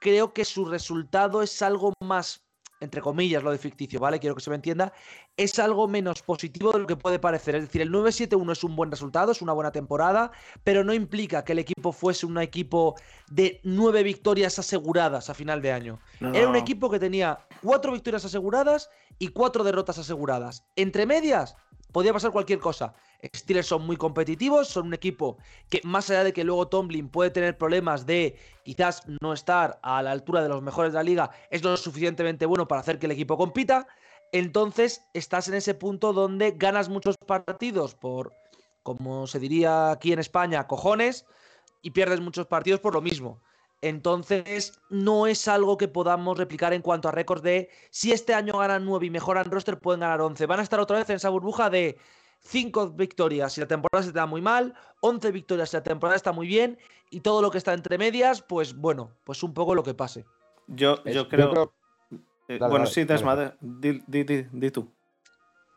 creo que su resultado es algo más entre comillas, lo de ficticio, ¿vale? Quiero que se me entienda, es algo menos positivo de lo que puede parecer. Es decir, el 9-7-1 es un buen resultado, es una buena temporada, pero no implica que el equipo fuese un equipo de nueve victorias aseguradas a final de año. Era un equipo que tenía cuatro victorias aseguradas y cuatro derrotas aseguradas. Entre medias, podía pasar cualquier cosa. Steelers son muy competitivos, son un equipo que más allá de que luego Tomlin puede tener problemas de quizás no estar a la altura de los mejores de la liga, es lo suficientemente bueno para hacer que el equipo compita. Entonces estás en ese punto donde ganas muchos partidos por, como se diría aquí en España, cojones, y pierdes muchos partidos por lo mismo. Entonces, no es algo que podamos replicar en cuanto a récords de si este año ganan 9 y mejoran roster, pueden ganar 11. Van a estar otra vez en esa burbuja de 5 victorias si la temporada se te da muy mal, 11 victorias si la temporada está muy bien, y todo lo que está entre medias, pues bueno, pues un poco lo que pase. Yo, yo creo. Eh, bueno, sí, Desmadre, di, di, tú.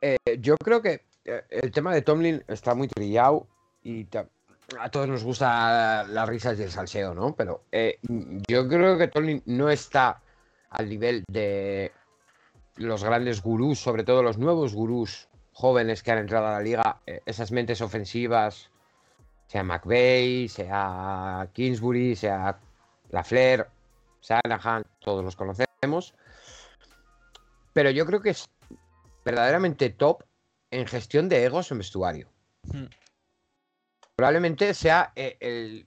Eh, yo creo que eh, el tema de Tomlin está muy trillado y a todos nos gusta las risas y el salseo, ¿no? Pero eh, yo creo que Tony no está al nivel de los grandes gurús, sobre todo los nuevos gurús jóvenes que han entrado a la liga, eh, esas mentes ofensivas, sea McVeigh, sea Kingsbury, sea Lafleur, Shanahan, todos los conocemos. Pero yo creo que es verdaderamente top en gestión de egos en vestuario. Hmm probablemente sea eh, el,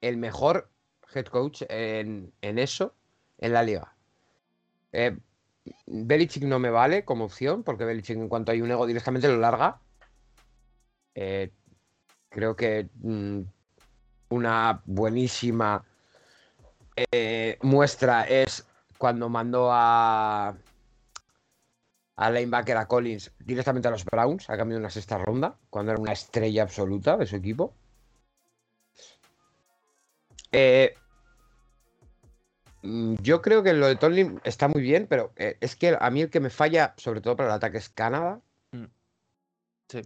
el mejor head coach en, eso en la liga. Eh, Belichick no me vale como opción, porque Belichick en cuanto hay un ego directamente lo larga. Eh, creo que mm, una buenísima muestra es cuando mandó a a linebacker a Collins directamente a los Browns a cambio de una sexta ronda, cuando era una estrella absoluta de su equipo. Eh, yo creo que lo de Tomlin está muy bien, pero eh, es que a mí el que me falla, sobre todo para el ataque, es Canadá. Mm. Sí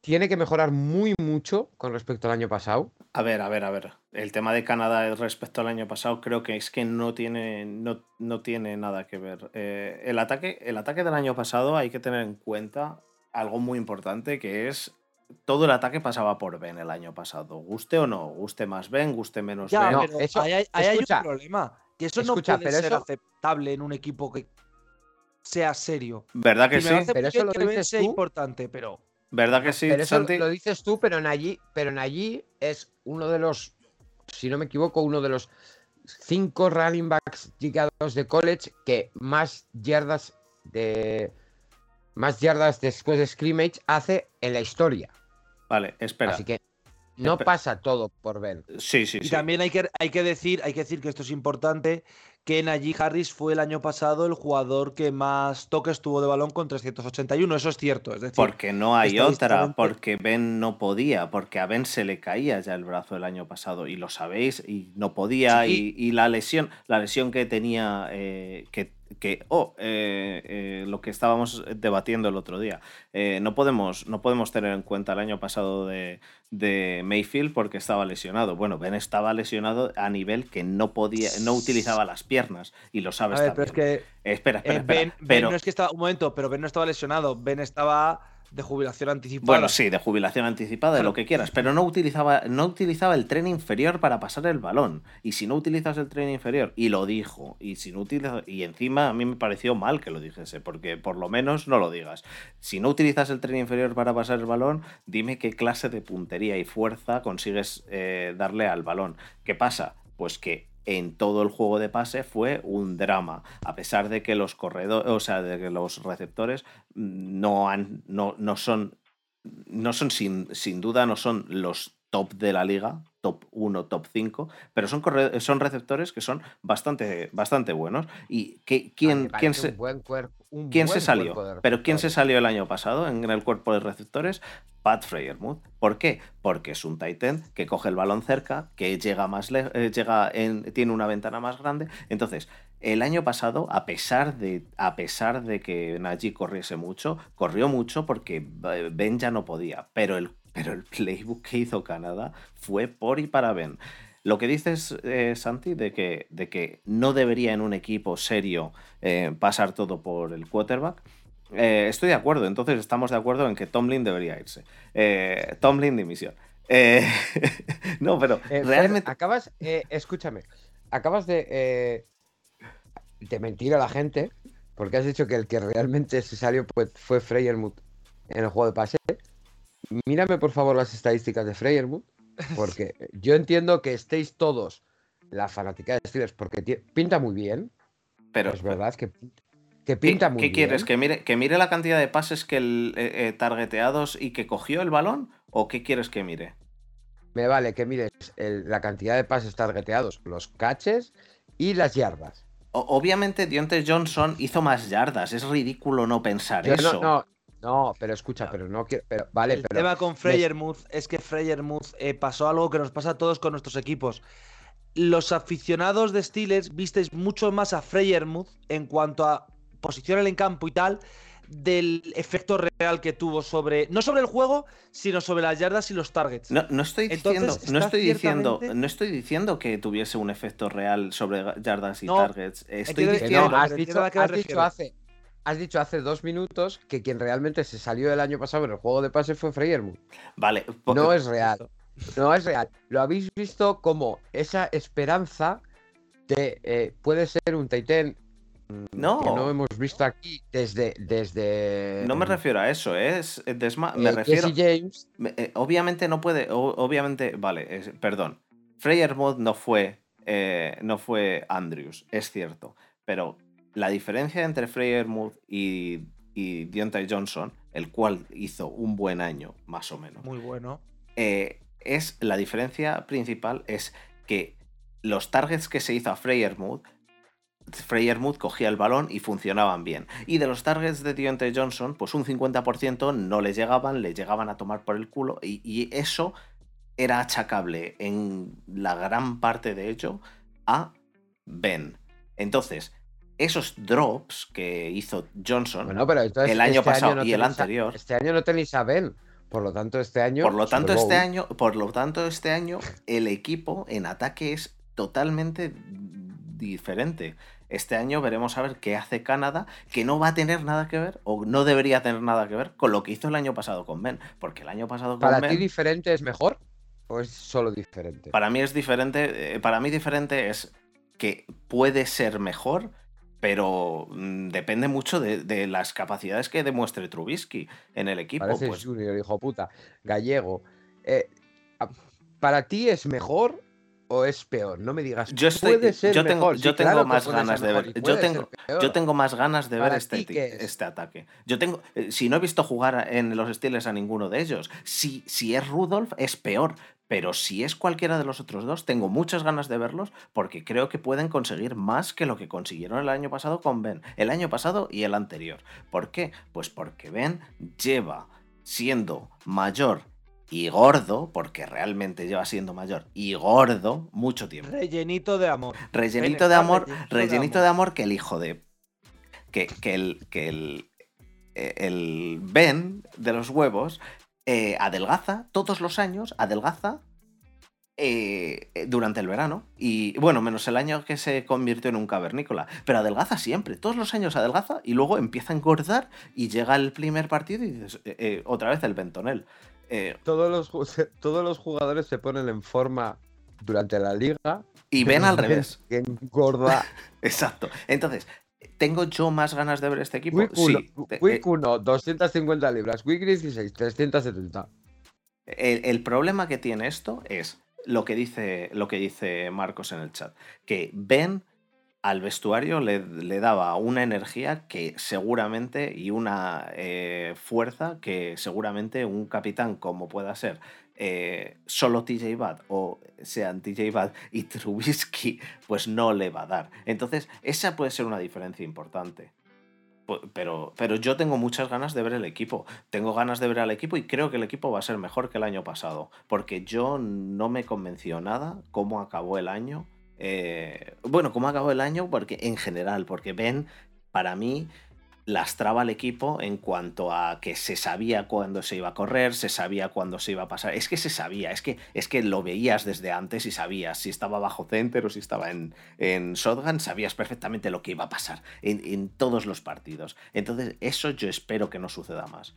tiene que mejorar muy mucho con respecto al año pasado. A ver, a ver, a ver. El tema de Canadá respecto al año pasado creo que es que no tiene, no, no tiene nada que ver. Eh, el, ataque, el ataque del año pasado hay que tener en cuenta algo muy importante que es todo el ataque pasaba por Ben el año pasado. Guste o no, guste más Ben, guste menos Ben. No, eso, hay, un problema. Que eso no puede ser aceptable en un equipo que sea serio. ¿Verdad que sí? Pero eso lo dices tú. importante, pero ¿Verdad que sí, pero eso lo dices tú, pero en allí, pero en allí es uno de los, si no me equivoco, uno de los cinco running backs llegados de college que más yardas de más yardas después de scrimmage hace en la historia. Vale, espera. Así que no pasa todo por ver. Sí, sí, y también hay que, hay que decir, hay que decir que esto es importante, que Najee Harris fue el año pasado el jugador que más toques tuvo de balón con 381. Eso es cierto. Es decir, porque no hay otra, porque Ben no podía, porque a Ben se le caía ya el brazo el año pasado y lo sabéis, y no podía, y, la lesión, la lesión que tenía, eh, que que, oh, eh, eh, lo que estábamos debatiendo el otro día, eh, no, podemos, no podemos tener en cuenta el año pasado de, Mayfield porque estaba lesionado. Bueno, Ben estaba lesionado a nivel que no podía, no utilizaba las piernas y lo sabes también. Pero es que, espera, espera, ben, no es que estaba, un momento, pero Ben no estaba lesionado, Ben estaba de jubilación anticipada. Bueno, sí, de jubilación anticipada, de lo que quieras, pero no utilizaba, no utilizaba el tren inferior para pasar el balón. Y si no utilizas el tren inferior, y lo dijo, y si no utilizas, y encima a mí me pareció mal que lo dijese, porque por lo menos no lo digas. Si no utilizas el tren inferior para pasar el balón, dime qué clase de puntería y fuerza consigues eh, darle al balón. ¿Qué pasa? Pues que en todo el juego de pase fue un drama, a pesar de que los corredores, o sea, de que los receptores no han, no, no son, no son sin, sin duda, no son los top de la liga, top 1, top 5, pero son, son receptores que son bastante, bastante buenos. ¿Y que, quién, quién se, ¿quién se salió? Pero ¿quién se salió el año pasado en el cuerpo de receptores? Pat Freyermuth. ¿Por qué? Porque es un Titan que coge el balón cerca, que llega más eh, llega en, tiene una ventana más grande. Entonces, el año pasado, a pesar de, a pesar de que Najee corriese mucho, corrió mucho porque Ben ya no podía, pero el pero el playbook que hizo Canadá fue por y para Ben. lo que dices, eh, Santi, de que, de que no debería en un equipo serio eh, pasar todo por el quarterback, eh, estoy de acuerdo. Entonces estamos de acuerdo en que Tomlin debería irse. Tomlin dimisión. no, pero realmente... acabas, escúchame, acabas de, de mentir a la gente porque has dicho que el que realmente se salió fue Freyermuth en el juego de pase. Mírame por favor las estadísticas de Freyermuth porque yo entiendo que estéis todos la fanática de Steelers porque pinta muy bien. Pero es verdad que, que pinta muy bien. ¿Qué quieres? ¿Que mire, ¿Que mire la cantidad de pases que el, eh, eh, targeteados y que cogió el balón? ¿O qué quieres que mire? Me vale que mires la cantidad de pases targeteados, los caches y las yardas. obviamente Dionte Johnson hizo más yardas. Es ridículo no pensar eso. No, no, pero escucha, pero no quiero. Pero, vale, el tema con Freyermuth es que Freyermuth eh, pasó algo que nos pasa a todos con nuestros equipos. Los aficionados de Steelers visteis mucho más a Freyermuth en cuanto a posición en el campo y tal, del efecto real que tuvo sobre. No sobre el juego, sino sobre las yardas y los targets. No, no estoy diciendo. no estoy diciendo. No estoy diciendo que tuviese un efecto real sobre yardas y targets. Estoy diciendo. has dicho, has dicho hace has dicho hace dos minutos que quien realmente se salió el año pasado en el juego de pase fue Freyermuth. Vale. No es real. No es real. Lo habéis visto como esa esperanza de eh, puede ser un Titan mm, no. que no hemos visto aquí desde. desde no me refiero a eso, ¿eh? es. me refiero. James. Eh, obviamente no puede. obviamente. Vale, perdón. Freyermuth no fue. no fue Andrews, es cierto. Pero la diferencia entre Freyermuth y, y Deontay Johnson, el cual hizo un buen año, más o menos. Muy bueno. Eh, es la diferencia principal es que los targets que se hizo a Freyermuth, Freyermuth cogía el balón y funcionaban bien. Y de los targets de Deontay Johnson, pues un 50% no le llegaban, le llegaban a tomar por el culo. Y, y eso era achacable en la gran parte de ello a Ben. Entonces, esos drops que hizo Johnson el año este pasado y el anterior. este año no tenéis a Ben. Por lo tanto, este año. Por lo tanto, este año, por lo tanto, este año, el equipo en ataque es totalmente diferente. Este año veremos a ver qué hace Canadá, que no va a tener nada que ver, o no debería tener nada que ver, con lo que hizo el año pasado con Ben. Porque el año pasado con ¿Para ti diferente es mejor? ¿O es solo diferente? Para mí es diferente. Eh, para mí diferente es que puede ser mejor, pero mm, depende mucho de, las capacidades que demuestre Trubisky en el equipo. Parece pues... Junior, hijo puta, gallego. Eh, ¿Para ti es mejor o es peor? No me digas. Yo, puede ser yo tengo, yo tengo más ganas de ver. Yo tengo, yo tengo más ganas de ver este, este ataque. Yo tengo. Eh, si no he visto jugar en los Steelers a ninguno de ellos, si, si es Rudolph, es peor. Pero si es cualquiera de los otros dos, tengo muchas ganas de verlos porque creo que pueden conseguir más que lo que consiguieron el año pasado con Ben. El año pasado y el anterior. ¿Por qué? Pues porque Ben lleva siendo mayor y gordo, porque realmente lleva siendo mayor y gordo mucho tiempo. Rellenito de amor. Rellenito de amor, rellenito, de, amor. que el hijo de. Que, que el. que el. Eh, el Ben de los huevos eh, adelgaza todos los años, adelgaza eh, durante el verano. Y bueno, menos el año que se convirtió en un cavernícola. Pero adelgaza siempre, todos los años adelgaza y luego empieza a engordar y llega el primer partido y dices, eh, otra vez el ventonel. todos, los, todos los jugadores se ponen en forma durante la liga. Y ven al revés. engorda. Exacto. Entonces, ¿Tengo yo más ganas de ver este equipo? Week 1, 250 libras. Week 16, 370. El, problema que tiene esto es lo que, dice, lo que dice Marcos en el chat. Que Ben al vestuario le, daba una energía que seguramente y una eh, fuerza que seguramente un capitán como pueda ser eh, solo TJ Bad o sean TJ Bad y Trubisky, pues no le va a dar. Entonces, esa puede ser una diferencia importante. Pero, pero yo tengo muchas ganas de ver el equipo. Tengo ganas de ver al equipo y creo que el equipo va a ser mejor que el año pasado. Porque yo no me convenció nada cómo acabó el año. Eh, bueno, cómo acabó el año, porque en general, porque Ben, para mí, lastraba al equipo en cuanto a que se sabía cuándo se iba a correr, se sabía cuándo se iba a pasar. Es que se sabía, es que, es que lo veías desde antes y sabías si estaba bajo center o si estaba en, en shotgun, sabías perfectamente lo que iba a pasar en, en todos los partidos. Entonces, eso yo espero que no suceda más.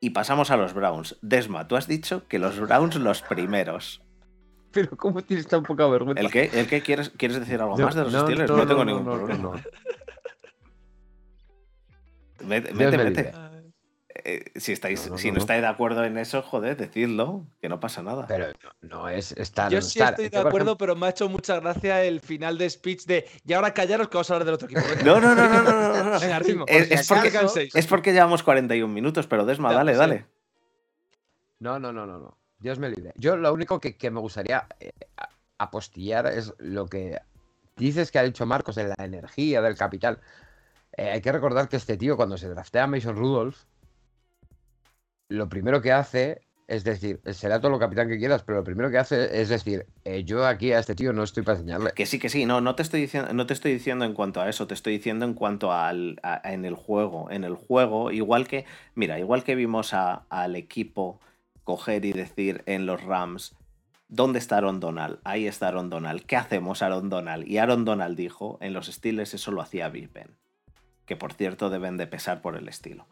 Y pasamos a los Browns. Desma, tú has dicho que los Browns los primeros. Pero ¿cómo tienes tan poca vergüenza? ¿El qué? ¿El qué? ¿Quieres, ¿Quieres decir algo más de los Steelers? No, tengo ningún problema. Mete, mete. me mete. libre. Eh, si estáis, No, no, si no, no, no. estáis de acuerdo en eso, joder, decidlo, que no pasa nada. Pero no, no es estar. Yo sí estar. estoy Es de acuerdo, pero me ha hecho mucha gracia el final de speech de y ahora callaros que vamos a hablar del otro equipo. Venga, No, no, no, no, no, no, no. Venga, ritmo. Es, porque, es porque llevamos 41 minutos, pero Desma, dale, sí. dale. No, no, no, no, no. Dios me libre. Yo lo único que, que me gustaría eh, apostillar es lo que dices que ha dicho Marcos de la energía, del capital. Eh, hay que recordar que este tío, cuando se draftea a Mason Rudolph, lo primero que hace es decir, será todo lo capitán que quieras, pero lo primero que hace es decir, eh, yo aquí a este tío no estoy para enseñarle. Que sí, que sí, no, no te estoy diciendo, no te estoy diciendo en cuanto a eso, te estoy diciendo en cuanto al, en el juego. En el juego, igual que, mira, igual que vimos al equipo coger y decir en los Rams, ¿dónde está Aaron Donald? Ahí está Aaron Donald. ¿Qué hacemos Aaron Donald? Y Aaron Donald dijo, en los Steelers eso lo hacía Big Ben. Que por cierto deben de pesar por el estilo.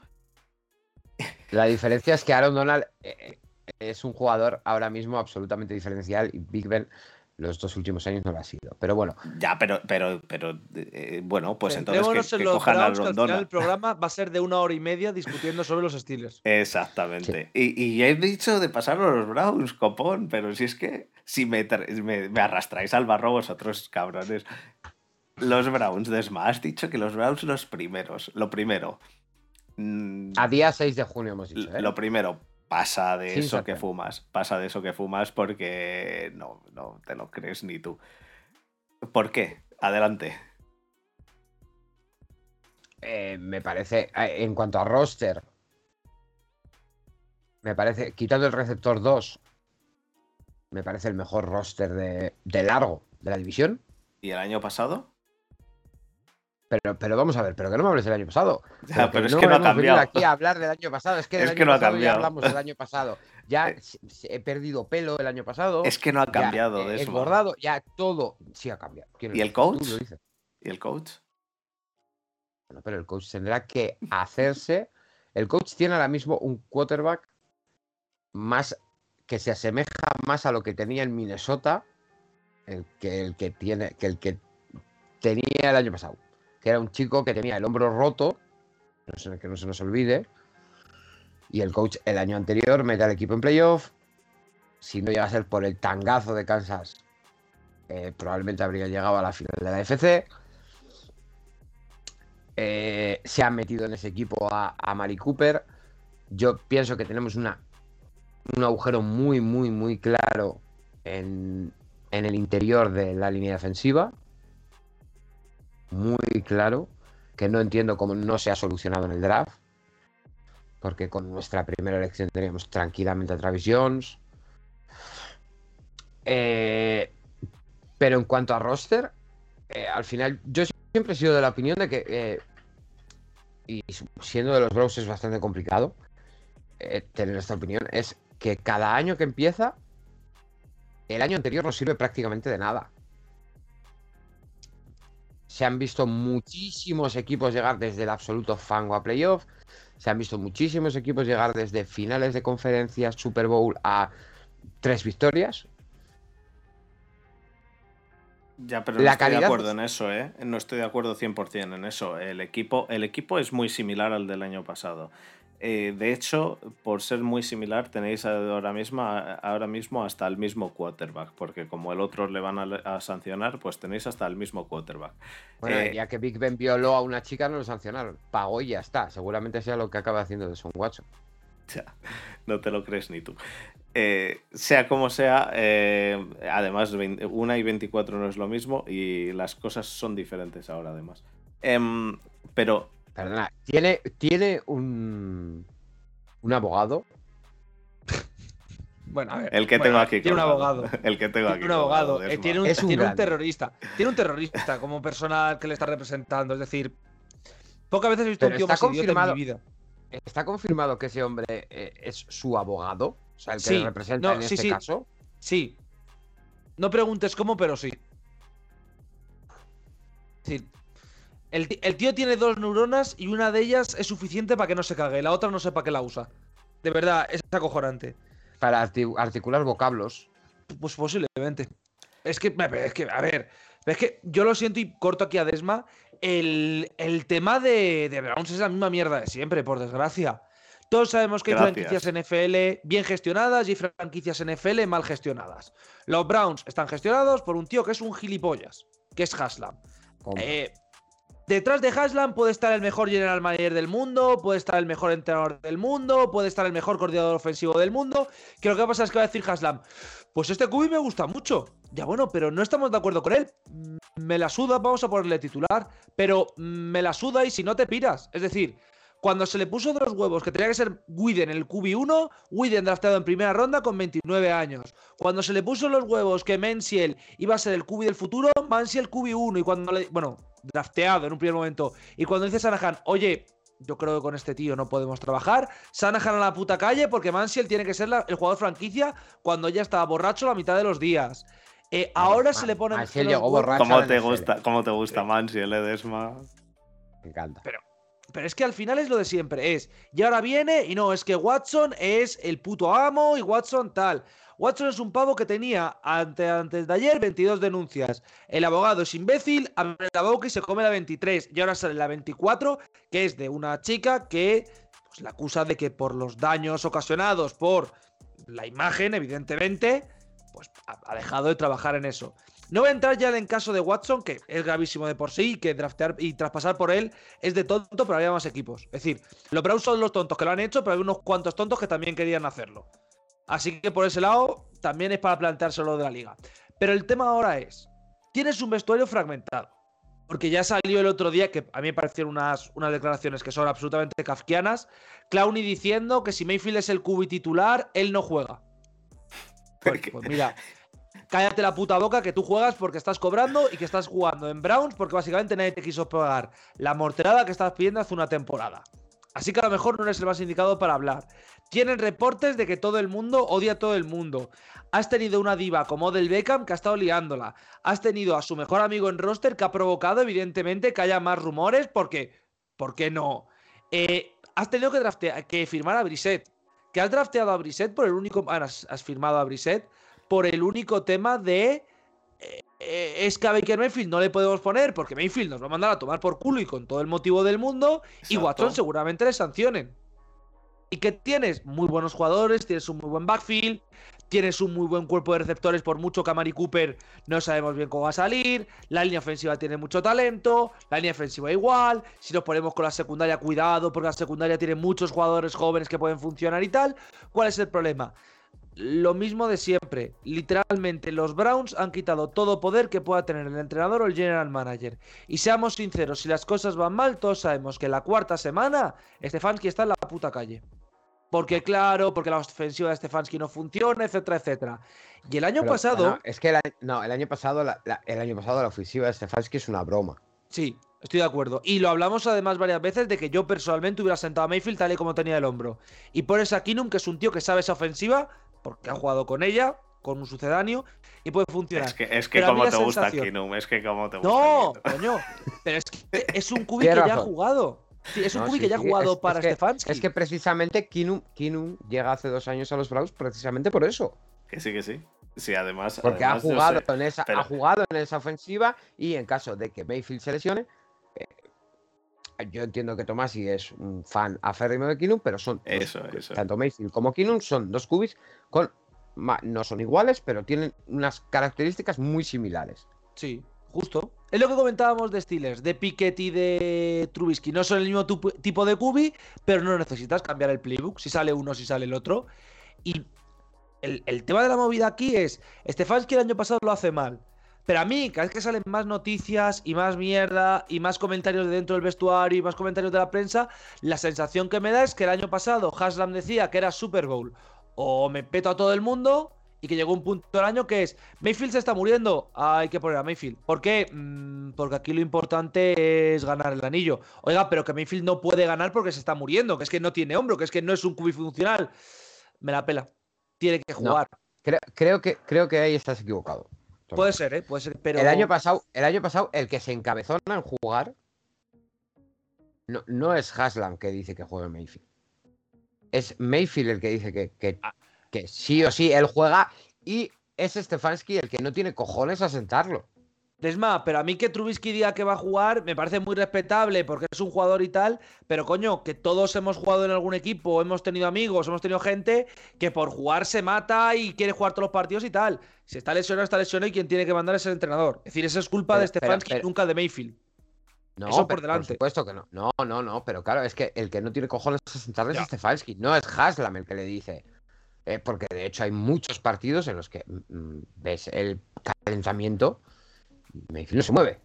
La diferencia es que Aaron Donald eh, es un jugador ahora mismo absolutamente diferencial y Big Ben los dos últimos años no lo ha sido. Pero bueno, Ya, pero, pero, pero, eh, bueno, pues entonces que, en que cojan a final el Donald. programa va a ser de una hora y media discutiendo sobre los Steelers. Exactamente. Y, y ya he dicho de pasar a los Browns, copón, pero si es que si me, me, me arrastráis al barro vosotros, cabrones. Los Browns, Desma, has dicho que los Browns los primeros. Lo primero. mm, a día 6 de junio hemos dicho. ¿eh? Lo primero, pasa de eso que fumas. Pasa de eso que fumas porque no, no te lo crees ni tú. ¿Por qué? Adelante. Eh, me parece, eh, en cuanto a roster, me parece, quitando el receptor 2, me parece el mejor roster de, de largo de la división. ¿Y el año pasado? Pero, pero vamos a ver, pero que no me hables del año pasado. Ya, pero es que no ha cambiado. aquí a hablar del año pasado. Es que del Es año que no ha pasado ya cambiado. hablamos del año pasado. Ya Eh. he perdido pelo el año pasado. Es que no ha ya cambiado, he Desma. engordado, ya todo sí ha cambiado. ¿Quién lo ¿Y el coach? ¿Y el coach? Bueno, pero el coach tendrá que hacerse. El coach tiene ahora mismo un quarterback más que se asemeja más a lo que tenía en Minnesota el que el que tiene que el que tenía el año pasado, que era un chico que tenía el hombro roto, que no se nos olvide. Y el coach el año anterior mete al equipo en playoff. Si no llega a ser por el tangazo de Kansas, eh, probablemente habría llegado a la final de la FC. Eh, se ha metido en ese equipo a, a Mari Cooper. Yo pienso que tenemos un agujero muy, muy, muy claro en, en el interior de la línea defensiva. Muy claro. Que no entiendo cómo no se ha solucionado en el draft. Porque con nuestra primera elección teníamos tranquilamente a Travis Jones. Eh, pero en cuanto a roster, eh, al final yo siempre he sido de la opinión de que, eh, y siendo de los Browns es bastante complicado tener esta opinión, es que cada año que empieza, el año anterior no sirve prácticamente de nada. Se han visto muchísimos equipos llegar desde el absoluto fango a playoff. Se han visto muchísimos equipos llegar desde finales de conferencias, Super Bowl a tres victorias. Ya, pero no La estoy de calidad- acuerdo en eso, ¿eh? No estoy de acuerdo 100% en eso. El equipo, el equipo es muy similar al del año pasado. Eh, de hecho, por ser muy similar, tenéis ahora mismo, ahora mismo hasta el mismo quarterback, porque como el otro le van a, a sancionar, pues tenéis hasta el mismo quarterback. Bueno, Eh, ya que Big Ben violó a una chica, no lo sancionaron. Pagó y ya está. Seguramente sea lo que acaba haciendo de Son Watson. Ya, no te lo crees ni tú. Eh, sea como sea, además, 20 una y 24 no es lo mismo y las cosas son diferentes ahora, además. Em, pero Perdona, tiene, tiene un, un abogado. Bueno, a ver. el que bueno, tengo aquí. Tiene un abogado. El que tengo aquí. Tiene un abogado. eh, tiene un, Es un tiene un terrorista. Tiene un terrorista como persona que le está representando. Es decir, Pocas veces he visto Pero un tío está más idiota en confirmado. mi vida. ¿Está confirmado que ese hombre eh, es su abogado? O sea, el que Sí, le representa no, en sí, este sí. caso. Sí. No preguntes cómo, pero sí. Es decir, el, tío tiene dos neuronas y una de ellas es suficiente para que no se cague, la otra no sé para qué la usa. De verdad, es acojonante. Para arti- articular vocablos. Pues posiblemente. Es que, es que, a ver, es que yo lo siento y corto aquí a Desma. El, el tema de, de Browns es la misma mierda de siempre, por desgracia. Todos sabemos que hay franquicias NFL bien gestionadas y hay franquicias NFL mal gestionadas. Los Browns están gestionados por un tío que es un gilipollas, que es Haslam. Eh, detrás de Haslam puede estar el mejor general manager del mundo, puede estar el mejor entrenador del mundo, puede estar el mejor coordinador ofensivo del mundo. Que lo que pasa es que va a decir Haslam, pues este cubi me gusta mucho. Ya bueno, pero no estamos de acuerdo con él. Mm, Me la suda, vamos a ponerle titular. Pero mm, me la suda y si no te piras. Es decir, cuando se le puso de los huevos que tenía que ser Widen el QB1, Widen drafteado en primera ronda con 29 años. Cuando se le puso los huevos que Mensiel iba a ser el QB del futuro, Mansiel QB1. Y cuando le. Bueno, drafteado en un primer momento. Y cuando dice Sanahan, oye, yo creo que con este tío no podemos trabajar. Sanahan a la puta calle porque Mansiel tiene que ser la- el jugador franquicia cuando ya estaba borracho la mitad de los días. Eh, ahora se le pone. Mansiel llegó borracho. ¿Cómo te gusta, cómo te gusta Mansiel, eh, Desma? Me encanta. Pero es que al final es lo de siempre, es, y ahora viene, y no, es que Watson es el puto amo y Watson tal. Watson es un pavo que tenía ante, antes de ayer 22 denuncias. El abogado es imbécil, abre la boca y se come la 23. Y ahora sale la 24, que es de una chica que pues, la acusa de que por los daños ocasionados por la imagen, evidentemente, pues ha, dejado de trabajar en eso. No voy a entrar ya en caso de Watson, que es gravísimo de por sí, que draftear y traspasar por él es de tonto, pero había más equipos. Es decir, los Browns son los tontos que lo han hecho, pero hay unos cuantos tontos que también querían hacerlo. Así que por ese lado, también es para planteárselo de la liga. Pero el tema ahora es, tienes un vestuario fragmentado. Porque ya salió el otro día, que a mí me parecieron unas, unas declaraciones que son absolutamente kafkianas, Clowny diciendo que si Mayfield es el cubi titular, él no juega. Pues, pues mira, cállate la puta boca que tú juegas porque estás cobrando y que estás jugando en Browns porque básicamente nadie te quiso pagar la morterada que estás pidiendo hace una temporada. Así que a lo mejor no eres el más indicado para hablar. Tienen reportes de que todo el mundo odia a todo el mundo. Has tenido una diva como Del Beckham que ha estado liándola. Has tenido a su mejor amigo en roster que ha provocado evidentemente que haya más rumores porque... ¿Por qué no? Eh, has tenido que, que firmar a Brissett. Que has drafteado a Brissett por el único... ah, has, firmado a por el único tema de... eh, es que a Baker Mayfield no le podemos poner porque Mayfield nos va a mandar a tomar por culo y con todo el motivo del mundo. Y. Watson seguramente le sancionen. Y que tienes muy buenos jugadores, tienes un muy buen backfield, tienes un muy buen cuerpo de receptores, por mucho que a Mari Cooper no sabemos bien cómo va a salir. La línea ofensiva tiene mucho talento, la línea ofensiva igual. Si nos ponemos con la secundaria, cuidado, porque la secundaria tiene muchos jugadores jóvenes que pueden funcionar y tal. ¿Cuál es el problema? Lo mismo de siempre. Literalmente, los Browns han quitado todo poder que pueda tener el entrenador o el general manager. Y seamos sinceros, si las cosas van mal, todos sabemos que la cuarta semana Stefanski está en la puta calle. Porque claro, porque la ofensiva de Stefanski no funciona, etcétera, etcétera. Y el año Pero, pasado, no, es que el, año- no, el año pasado la, la- el año pasado la ofensiva de Stefanski es una broma. sí, estoy de acuerdo. Y lo hablamos además varias veces de que yo personalmente hubiera sentado a Mayfield tal y como tenía el hombro. Y pones a Kinum, que es un tío que sabe esa ofensiva, porque ha jugado con ella, con un sucedáneo, y puede funcionar. Es que, es que como te gusta Kinum, es que como te gusta. No, coño. Pero es que es un cubi que Tienes ya ha razón. jugado. Sí, es un No, cubi sí, que ya ha jugado es- para es que- Stefanski. Es que precisamente Kinum, Kinum llega hace dos años a los Browns precisamente por eso. Que sí, que sí. Sí, además. Porque además ha jugado, sé- en esa, pero- ha jugado en esa ofensiva y en caso de que Mayfield se lesione, yo entiendo que Tomasi es un fan aférrimo de Kinum, pero son dos- Eso, eso. tanto Mayfield como Kinum son dos cubis con no son iguales, pero tienen unas características muy similares. Sí, justo. Es lo que comentábamos de Steelers, de Pickett y de Trubisky. No son el mismo tipo de cubi, pero no necesitas cambiar el playbook. Si sale uno, si sale el otro. Y el, el tema de la movida aquí es, Stefanski el año pasado lo hace mal. Pero a mí, cada vez que salen más noticias y más mierda y más comentarios de dentro del vestuario y más comentarios de la prensa, la sensación que me da es que el año pasado Haslam decía que era Super Bowl o me peto a todo el mundo y que llegó un punto del año que es Mayfield se está muriendo, hay que poner a Mayfield. ¿Por qué? Mm, porque aquí lo importante es ganar el anillo. Oiga, pero que Mayfield no puede ganar porque se está muriendo, que es que no tiene hombro, que es que no es un cubi funcional. Me la pela. Tiene que jugar. creo, que, creo que ahí estás equivocado. Puede ser, ¿eh? Puede ser, pero... El año pasado, el año pasado, el que se encabezó en jugar no, no es Haslam que dice que juega Mayfield. Es Mayfield el que dice que, que, ah. que sí o sí él juega y es Stefanski el que no tiene cojones a sentarlo. Desma, pero a mí que Trubisky diga que va a jugar me parece muy respetable porque es un jugador y tal, pero coño, que todos hemos jugado en algún equipo, hemos tenido amigos, hemos tenido gente que por jugar se mata y quiere jugar todos los partidos y tal. Si está lesionado, está lesionado y quien tiene que mandar es el entrenador. Es decir, esa es culpa de Stefanski nunca de Mayfield. No, Eso por delante. Por supuesto que no. No, no, no. Pero claro, es que el que no tiene cojones a sentarle es Stefanski. No es Haslam el que le dice. Eh, porque de hecho hay muchos partidos en los que mm, mm, ves el calentamiento no se mueve.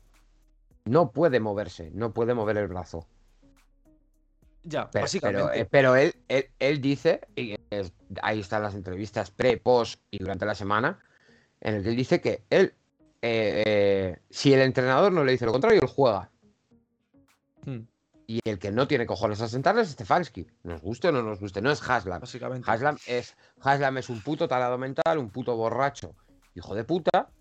No puede moverse, no puede mover el brazo. Ya, pero, básicamente. Pero, él, él, dice, y ahí están las entrevistas pre, post y durante la semana, en el que él dice que él, eh, eh, si el entrenador no le dice lo contrario, él juega. Hmm. Y el que no tiene cojones a sentarle es Stefanski. Nos guste o no nos guste. No es Haslam. Básicamente. Haslam es, Haslam es un puto talado mental, un puto borracho, hijo de puta.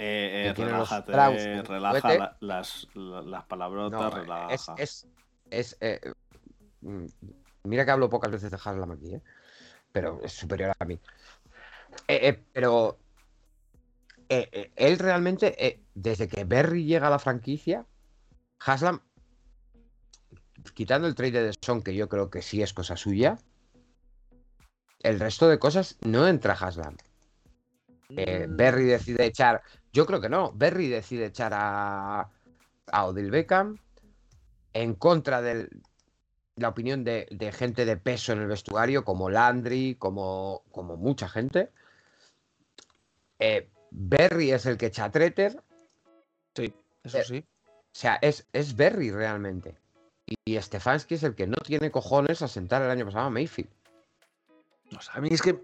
Eh, eh relájate, relaja las, las palabrotas, relaja. Es, es, eh, mm, mira que hablo pocas veces de Haslam aquí, ¿eh? pero es superior a mí. pero él realmente, desde que Berry llega a la franquicia, Haslam quitando el trade de Son, que yo creo que sí es cosa suya, el resto de cosas no entra Haslam. Eh, mm. Berry decide echar. Yo creo que no. Berry decide echar a, a Odil Beckham en contra de la opinión de, gente de peso en el vestuario, como Landry, como, como mucha gente. Eh, Berry es el que echa a Treter. Sí, eso eh, sí. O sea, es, es Berry realmente. Y Stefanski es el que no tiene cojones a sentar el año pasado a Mayfield. No a mí es que.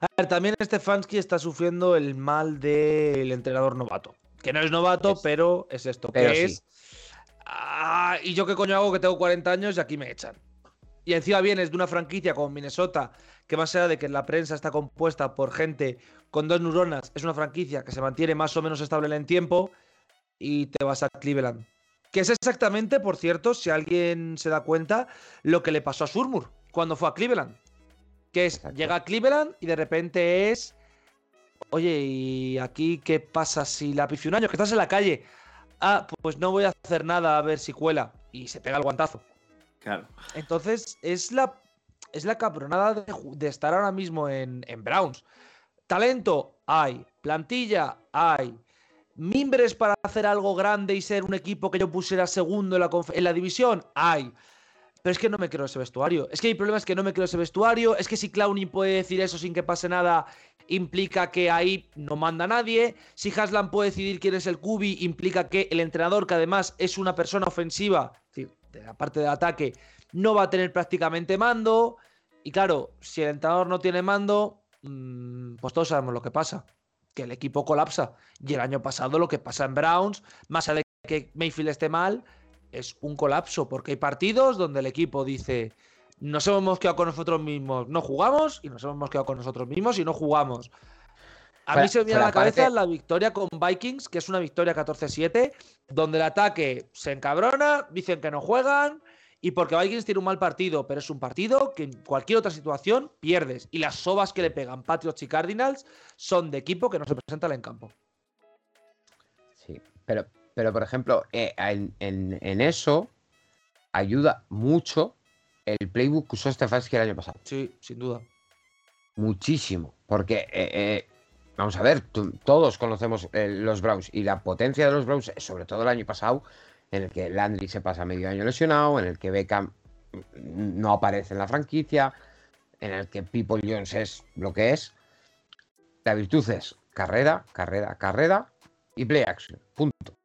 A ver, también Stefanski está sufriendo el mal del entrenador novato. Que no es novato, pero es esto. que es. Ah, y yo qué coño hago que tengo 40 años y aquí me echan. Y encima vienes de una franquicia como Minnesota, que más allá de que la prensa está compuesta por gente con dos neuronas, es una franquicia que se mantiene más o menos estable en el tiempo, y te vas a Cleveland que es exactamente, por cierto, si alguien se da cuenta, lo que le pasó a Surmur cuando fue a Cleveland. Que es, llega a Cleveland y de repente es. Oye, ¿y aquí qué pasa si la pifió un año? Que estás en la calle. Ah, pues no voy a hacer nada a ver si cuela. Y se pega el guantazo. Claro. Entonces, es la, es la cabronada de, estar ahora mismo en, en Browns. Talento hay, plantilla hay, mimbres para hacer algo grande y ser un equipo que yo pusiera segundo en la, en la división, hay. Pero es que no me creo ese vestuario. Es que el problema es que no me creo ese vestuario. Es que si Clowny puede decir eso sin que pase nada, implica que ahí no manda nadie. Si Haslam puede decidir quién es el Cubi, implica que el entrenador, que además es una persona ofensiva, de la parte del ataque, no va a tener prácticamente mando. Y claro, si el entrenador no tiene mando, mm, pues todos sabemos lo que pasa que el equipo colapsa. Y el año pasado lo que pasa en Browns, más allá de que Mayfield esté mal, es un colapso, porque hay partidos donde el equipo dice, nos hemos quedado con nosotros mismos, no jugamos, y nos hemos quedado con nosotros mismos y no jugamos. A mí se me viene a la cabeza la victoria con Vikings, que es una victoria 14-7, donde el ataque se encabrona, dicen que no juegan, y porque Vikings tiene un mal partido, pero es un partido que en cualquier otra situación pierdes. Y las sobas que le pegan Patriots y Cardinals son de equipo que no se presentan en campo. Sí, pero, pero por ejemplo, eh, en, eso ayuda mucho el playbook que usó Stefanski el año pasado. Sí, sin duda. Muchísimo. Porque, eh, eh, vamos a ver, todos conocemos los Browns y la potencia de los Browns, sobre todo el año pasado, en el que Landry se pasa medio año lesionado, en el que Beckham no aparece en la franquicia, en el que People Jones es lo que es. La virtud es carrera, carrera, carrera y play action. Punto.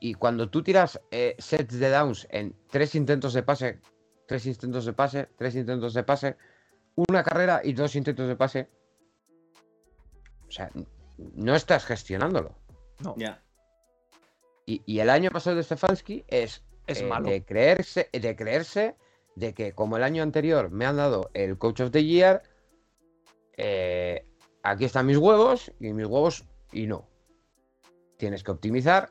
Y, cuando tú tiras eh, sets de downs en tres intentos de pase, tres intentos de pase, tres intentos de pase, una carrera y dos intentos de pase. O sea, no estás gestionándolo. No. Ya. Y, y el año pasado de Stefanski es, Es eh, malo. de creerse, de creerse de que como el año anterior me han dado el Coach of the Year, eh, aquí están mis huevos y mis huevos y no. Tienes que optimizar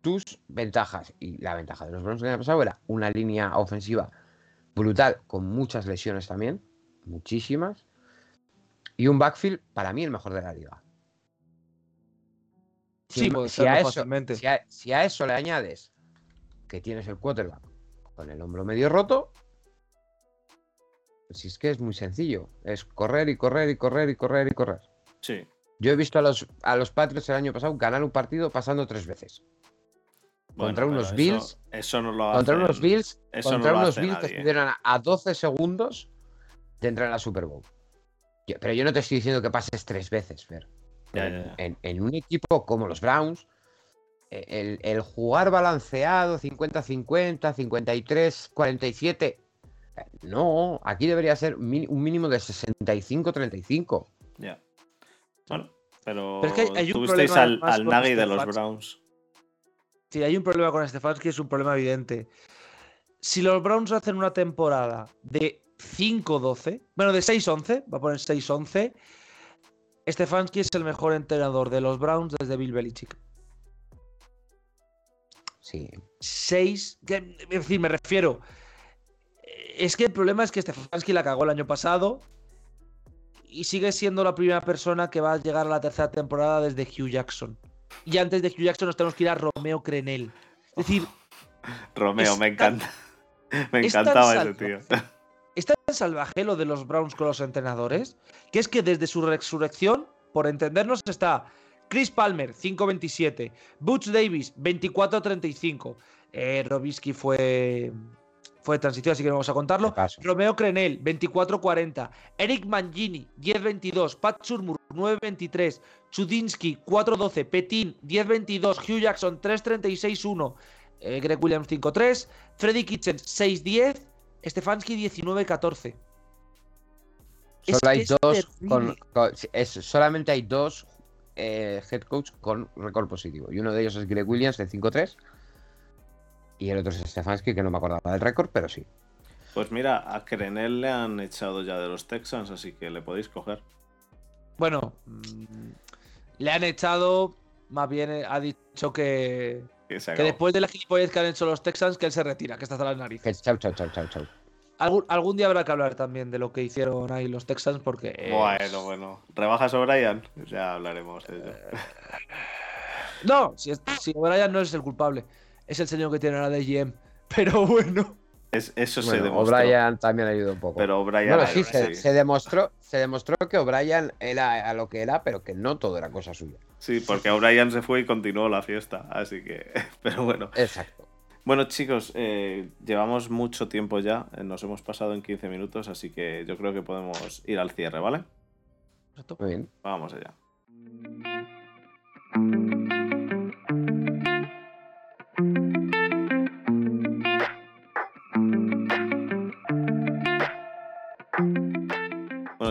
tus ventajas. Y la ventaja de los Browns del año pasado era una línea ofensiva brutal, con muchas lesiones también, muchísimas. Y un backfield, para mí, el mejor de la liga. Sí, si a, eso, fácilmente. si, a, si a eso le añades que tienes el quarterback con el hombro medio roto, si es que es muy sencillo. Es correr y correr y correr y correr y correr. Sí. Yo he visto a los, a los Patriots el año pasado ganar un partido pasando tres veces. Bueno, Contra unos eso- Bills- Eso no lo Contra hacen- unos Bills, eso contra no unos Bills que nadie. estuvieron a, a 12 segundos de entrar a la Super Bowl. Yo- pero yo no te estoy diciendo que pases tres veces, Fer. Ya, en, ya, ya. en- en un equipo como los Browns, eh, el, el jugar balanceado 50-50, 53-47, eh, no, aquí debería ser un mínimo de 65-35. Ya. Bueno, pero, Pero es que hay- hay un tuvisteis al, al Nagy de los. Browns. Si hay un problema con Stefanski, es un problema evidente. Si los Browns hacen una temporada de 5-12, bueno, de 6-11, va a poner 6-11, Stefanski es el mejor entrenador de los Browns desde Bill Belichick. Sí. 6, que- es decir, me refiero. Es que el problema es que Stefanski la cagó el año pasado y sigue siendo la primera persona que va a llegar a la tercera temporada desde Hugh Jackson. Y antes de Hugh Jackson nos tenemos que ir a Romeo Crenel. Es decir, Romeo, me tan- encanta. Me encantaba ese salvaje. tío. Es tan salvaje lo de los Browns con los entrenadores que es que desde su resurrección, por entendernos, está Chris Palmer, 5-27, Butch Davis, 24-35. Eh, Robisky fue, fue de transición, así que no vamos a contarlo. Romeo Crenel, 24-40. Eric Mangini, 10-22. Pat Shurmur, 9-23. Chudinsky, 4-12. Petin, 10-22. Hugh Jackson, 3-36-1. Eh, Greg Williams, 5-3. Freddy Kitchen, 6-10. Stefanski, 19-14. Es Solo hay que es dos con, terrible. con- es- solamente hay dos eh, head coach con récord positivo. Y uno de ellos es Greg Williams de 5-3. Y el otro es Stefanski, que no me acordaba del récord, pero sí. Pues mira, a Crenel le han echado ya de los Texans, así que le podéis coger. Bueno, mm, le han echado. Más bien eh, ha dicho que, Que después de la gilipollez que han hecho los Texans, que él se retira, que está hasta las narices. Chau, chau, chau, chau, chau. Algún, algún día habrá que hablar también de lo que hicieron ahí los Texans, porque. es- Bueno, bueno. ¿Rebajas O'Brien? Ya hablaremos de ello. No, si, si O'Brien no es el culpable. Es el señor que tiene ahora de GM. Pero bueno. Es- eso se demostró. O'Brien también ayudó un poco. Pero O'Brien. bueno, sí, se, se demostró, se demostró que O'Brien era a lo que era, pero que no todo era cosa suya. Sí, porque O'Brien se fue y continuó la fiesta. Así que. Pero bueno. Exacto. Bueno, chicos, eh, llevamos mucho tiempo ya. eh, Nos hemos pasado en 15 minutos, así que yo creo que podemos ir al cierre, ¿vale? Muy bien. Vamos allá.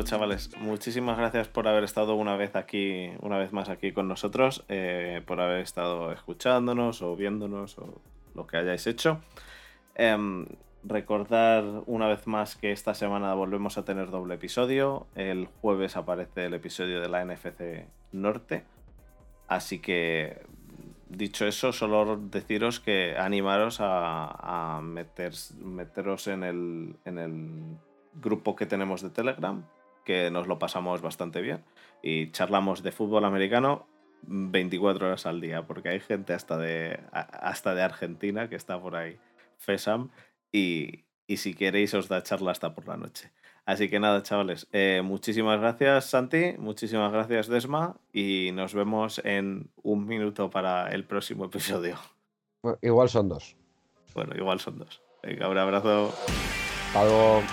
Chavales, muchísimas gracias por haber estado una vez aquí, una vez más aquí con nosotros, eh, por haber estado escuchándonos o viéndonos o lo que hayáis hecho. Em, recordar una vez más que esta semana volvemos a tener doble episodio. El jueves aparece el episodio de la NFC Norte. Así que, dicho eso, solo deciros que animaros a, a meter- meteros en el grupo que tenemos de Telegram, que nos lo pasamos bastante bien. Y charlamos de fútbol americano 24 horas al día, porque hay gente hasta de, hasta de Argentina que está por ahí, FESAM, y, y si queréis os da charla hasta por la noche. Así que nada, chavales, eh, muchísimas gracias Santi, muchísimas gracias Desma, y nos vemos en un minuto para el próximo episodio. Bueno, igual son dos. Bueno, igual son dos. Venga, un abrazo. Hasta luego.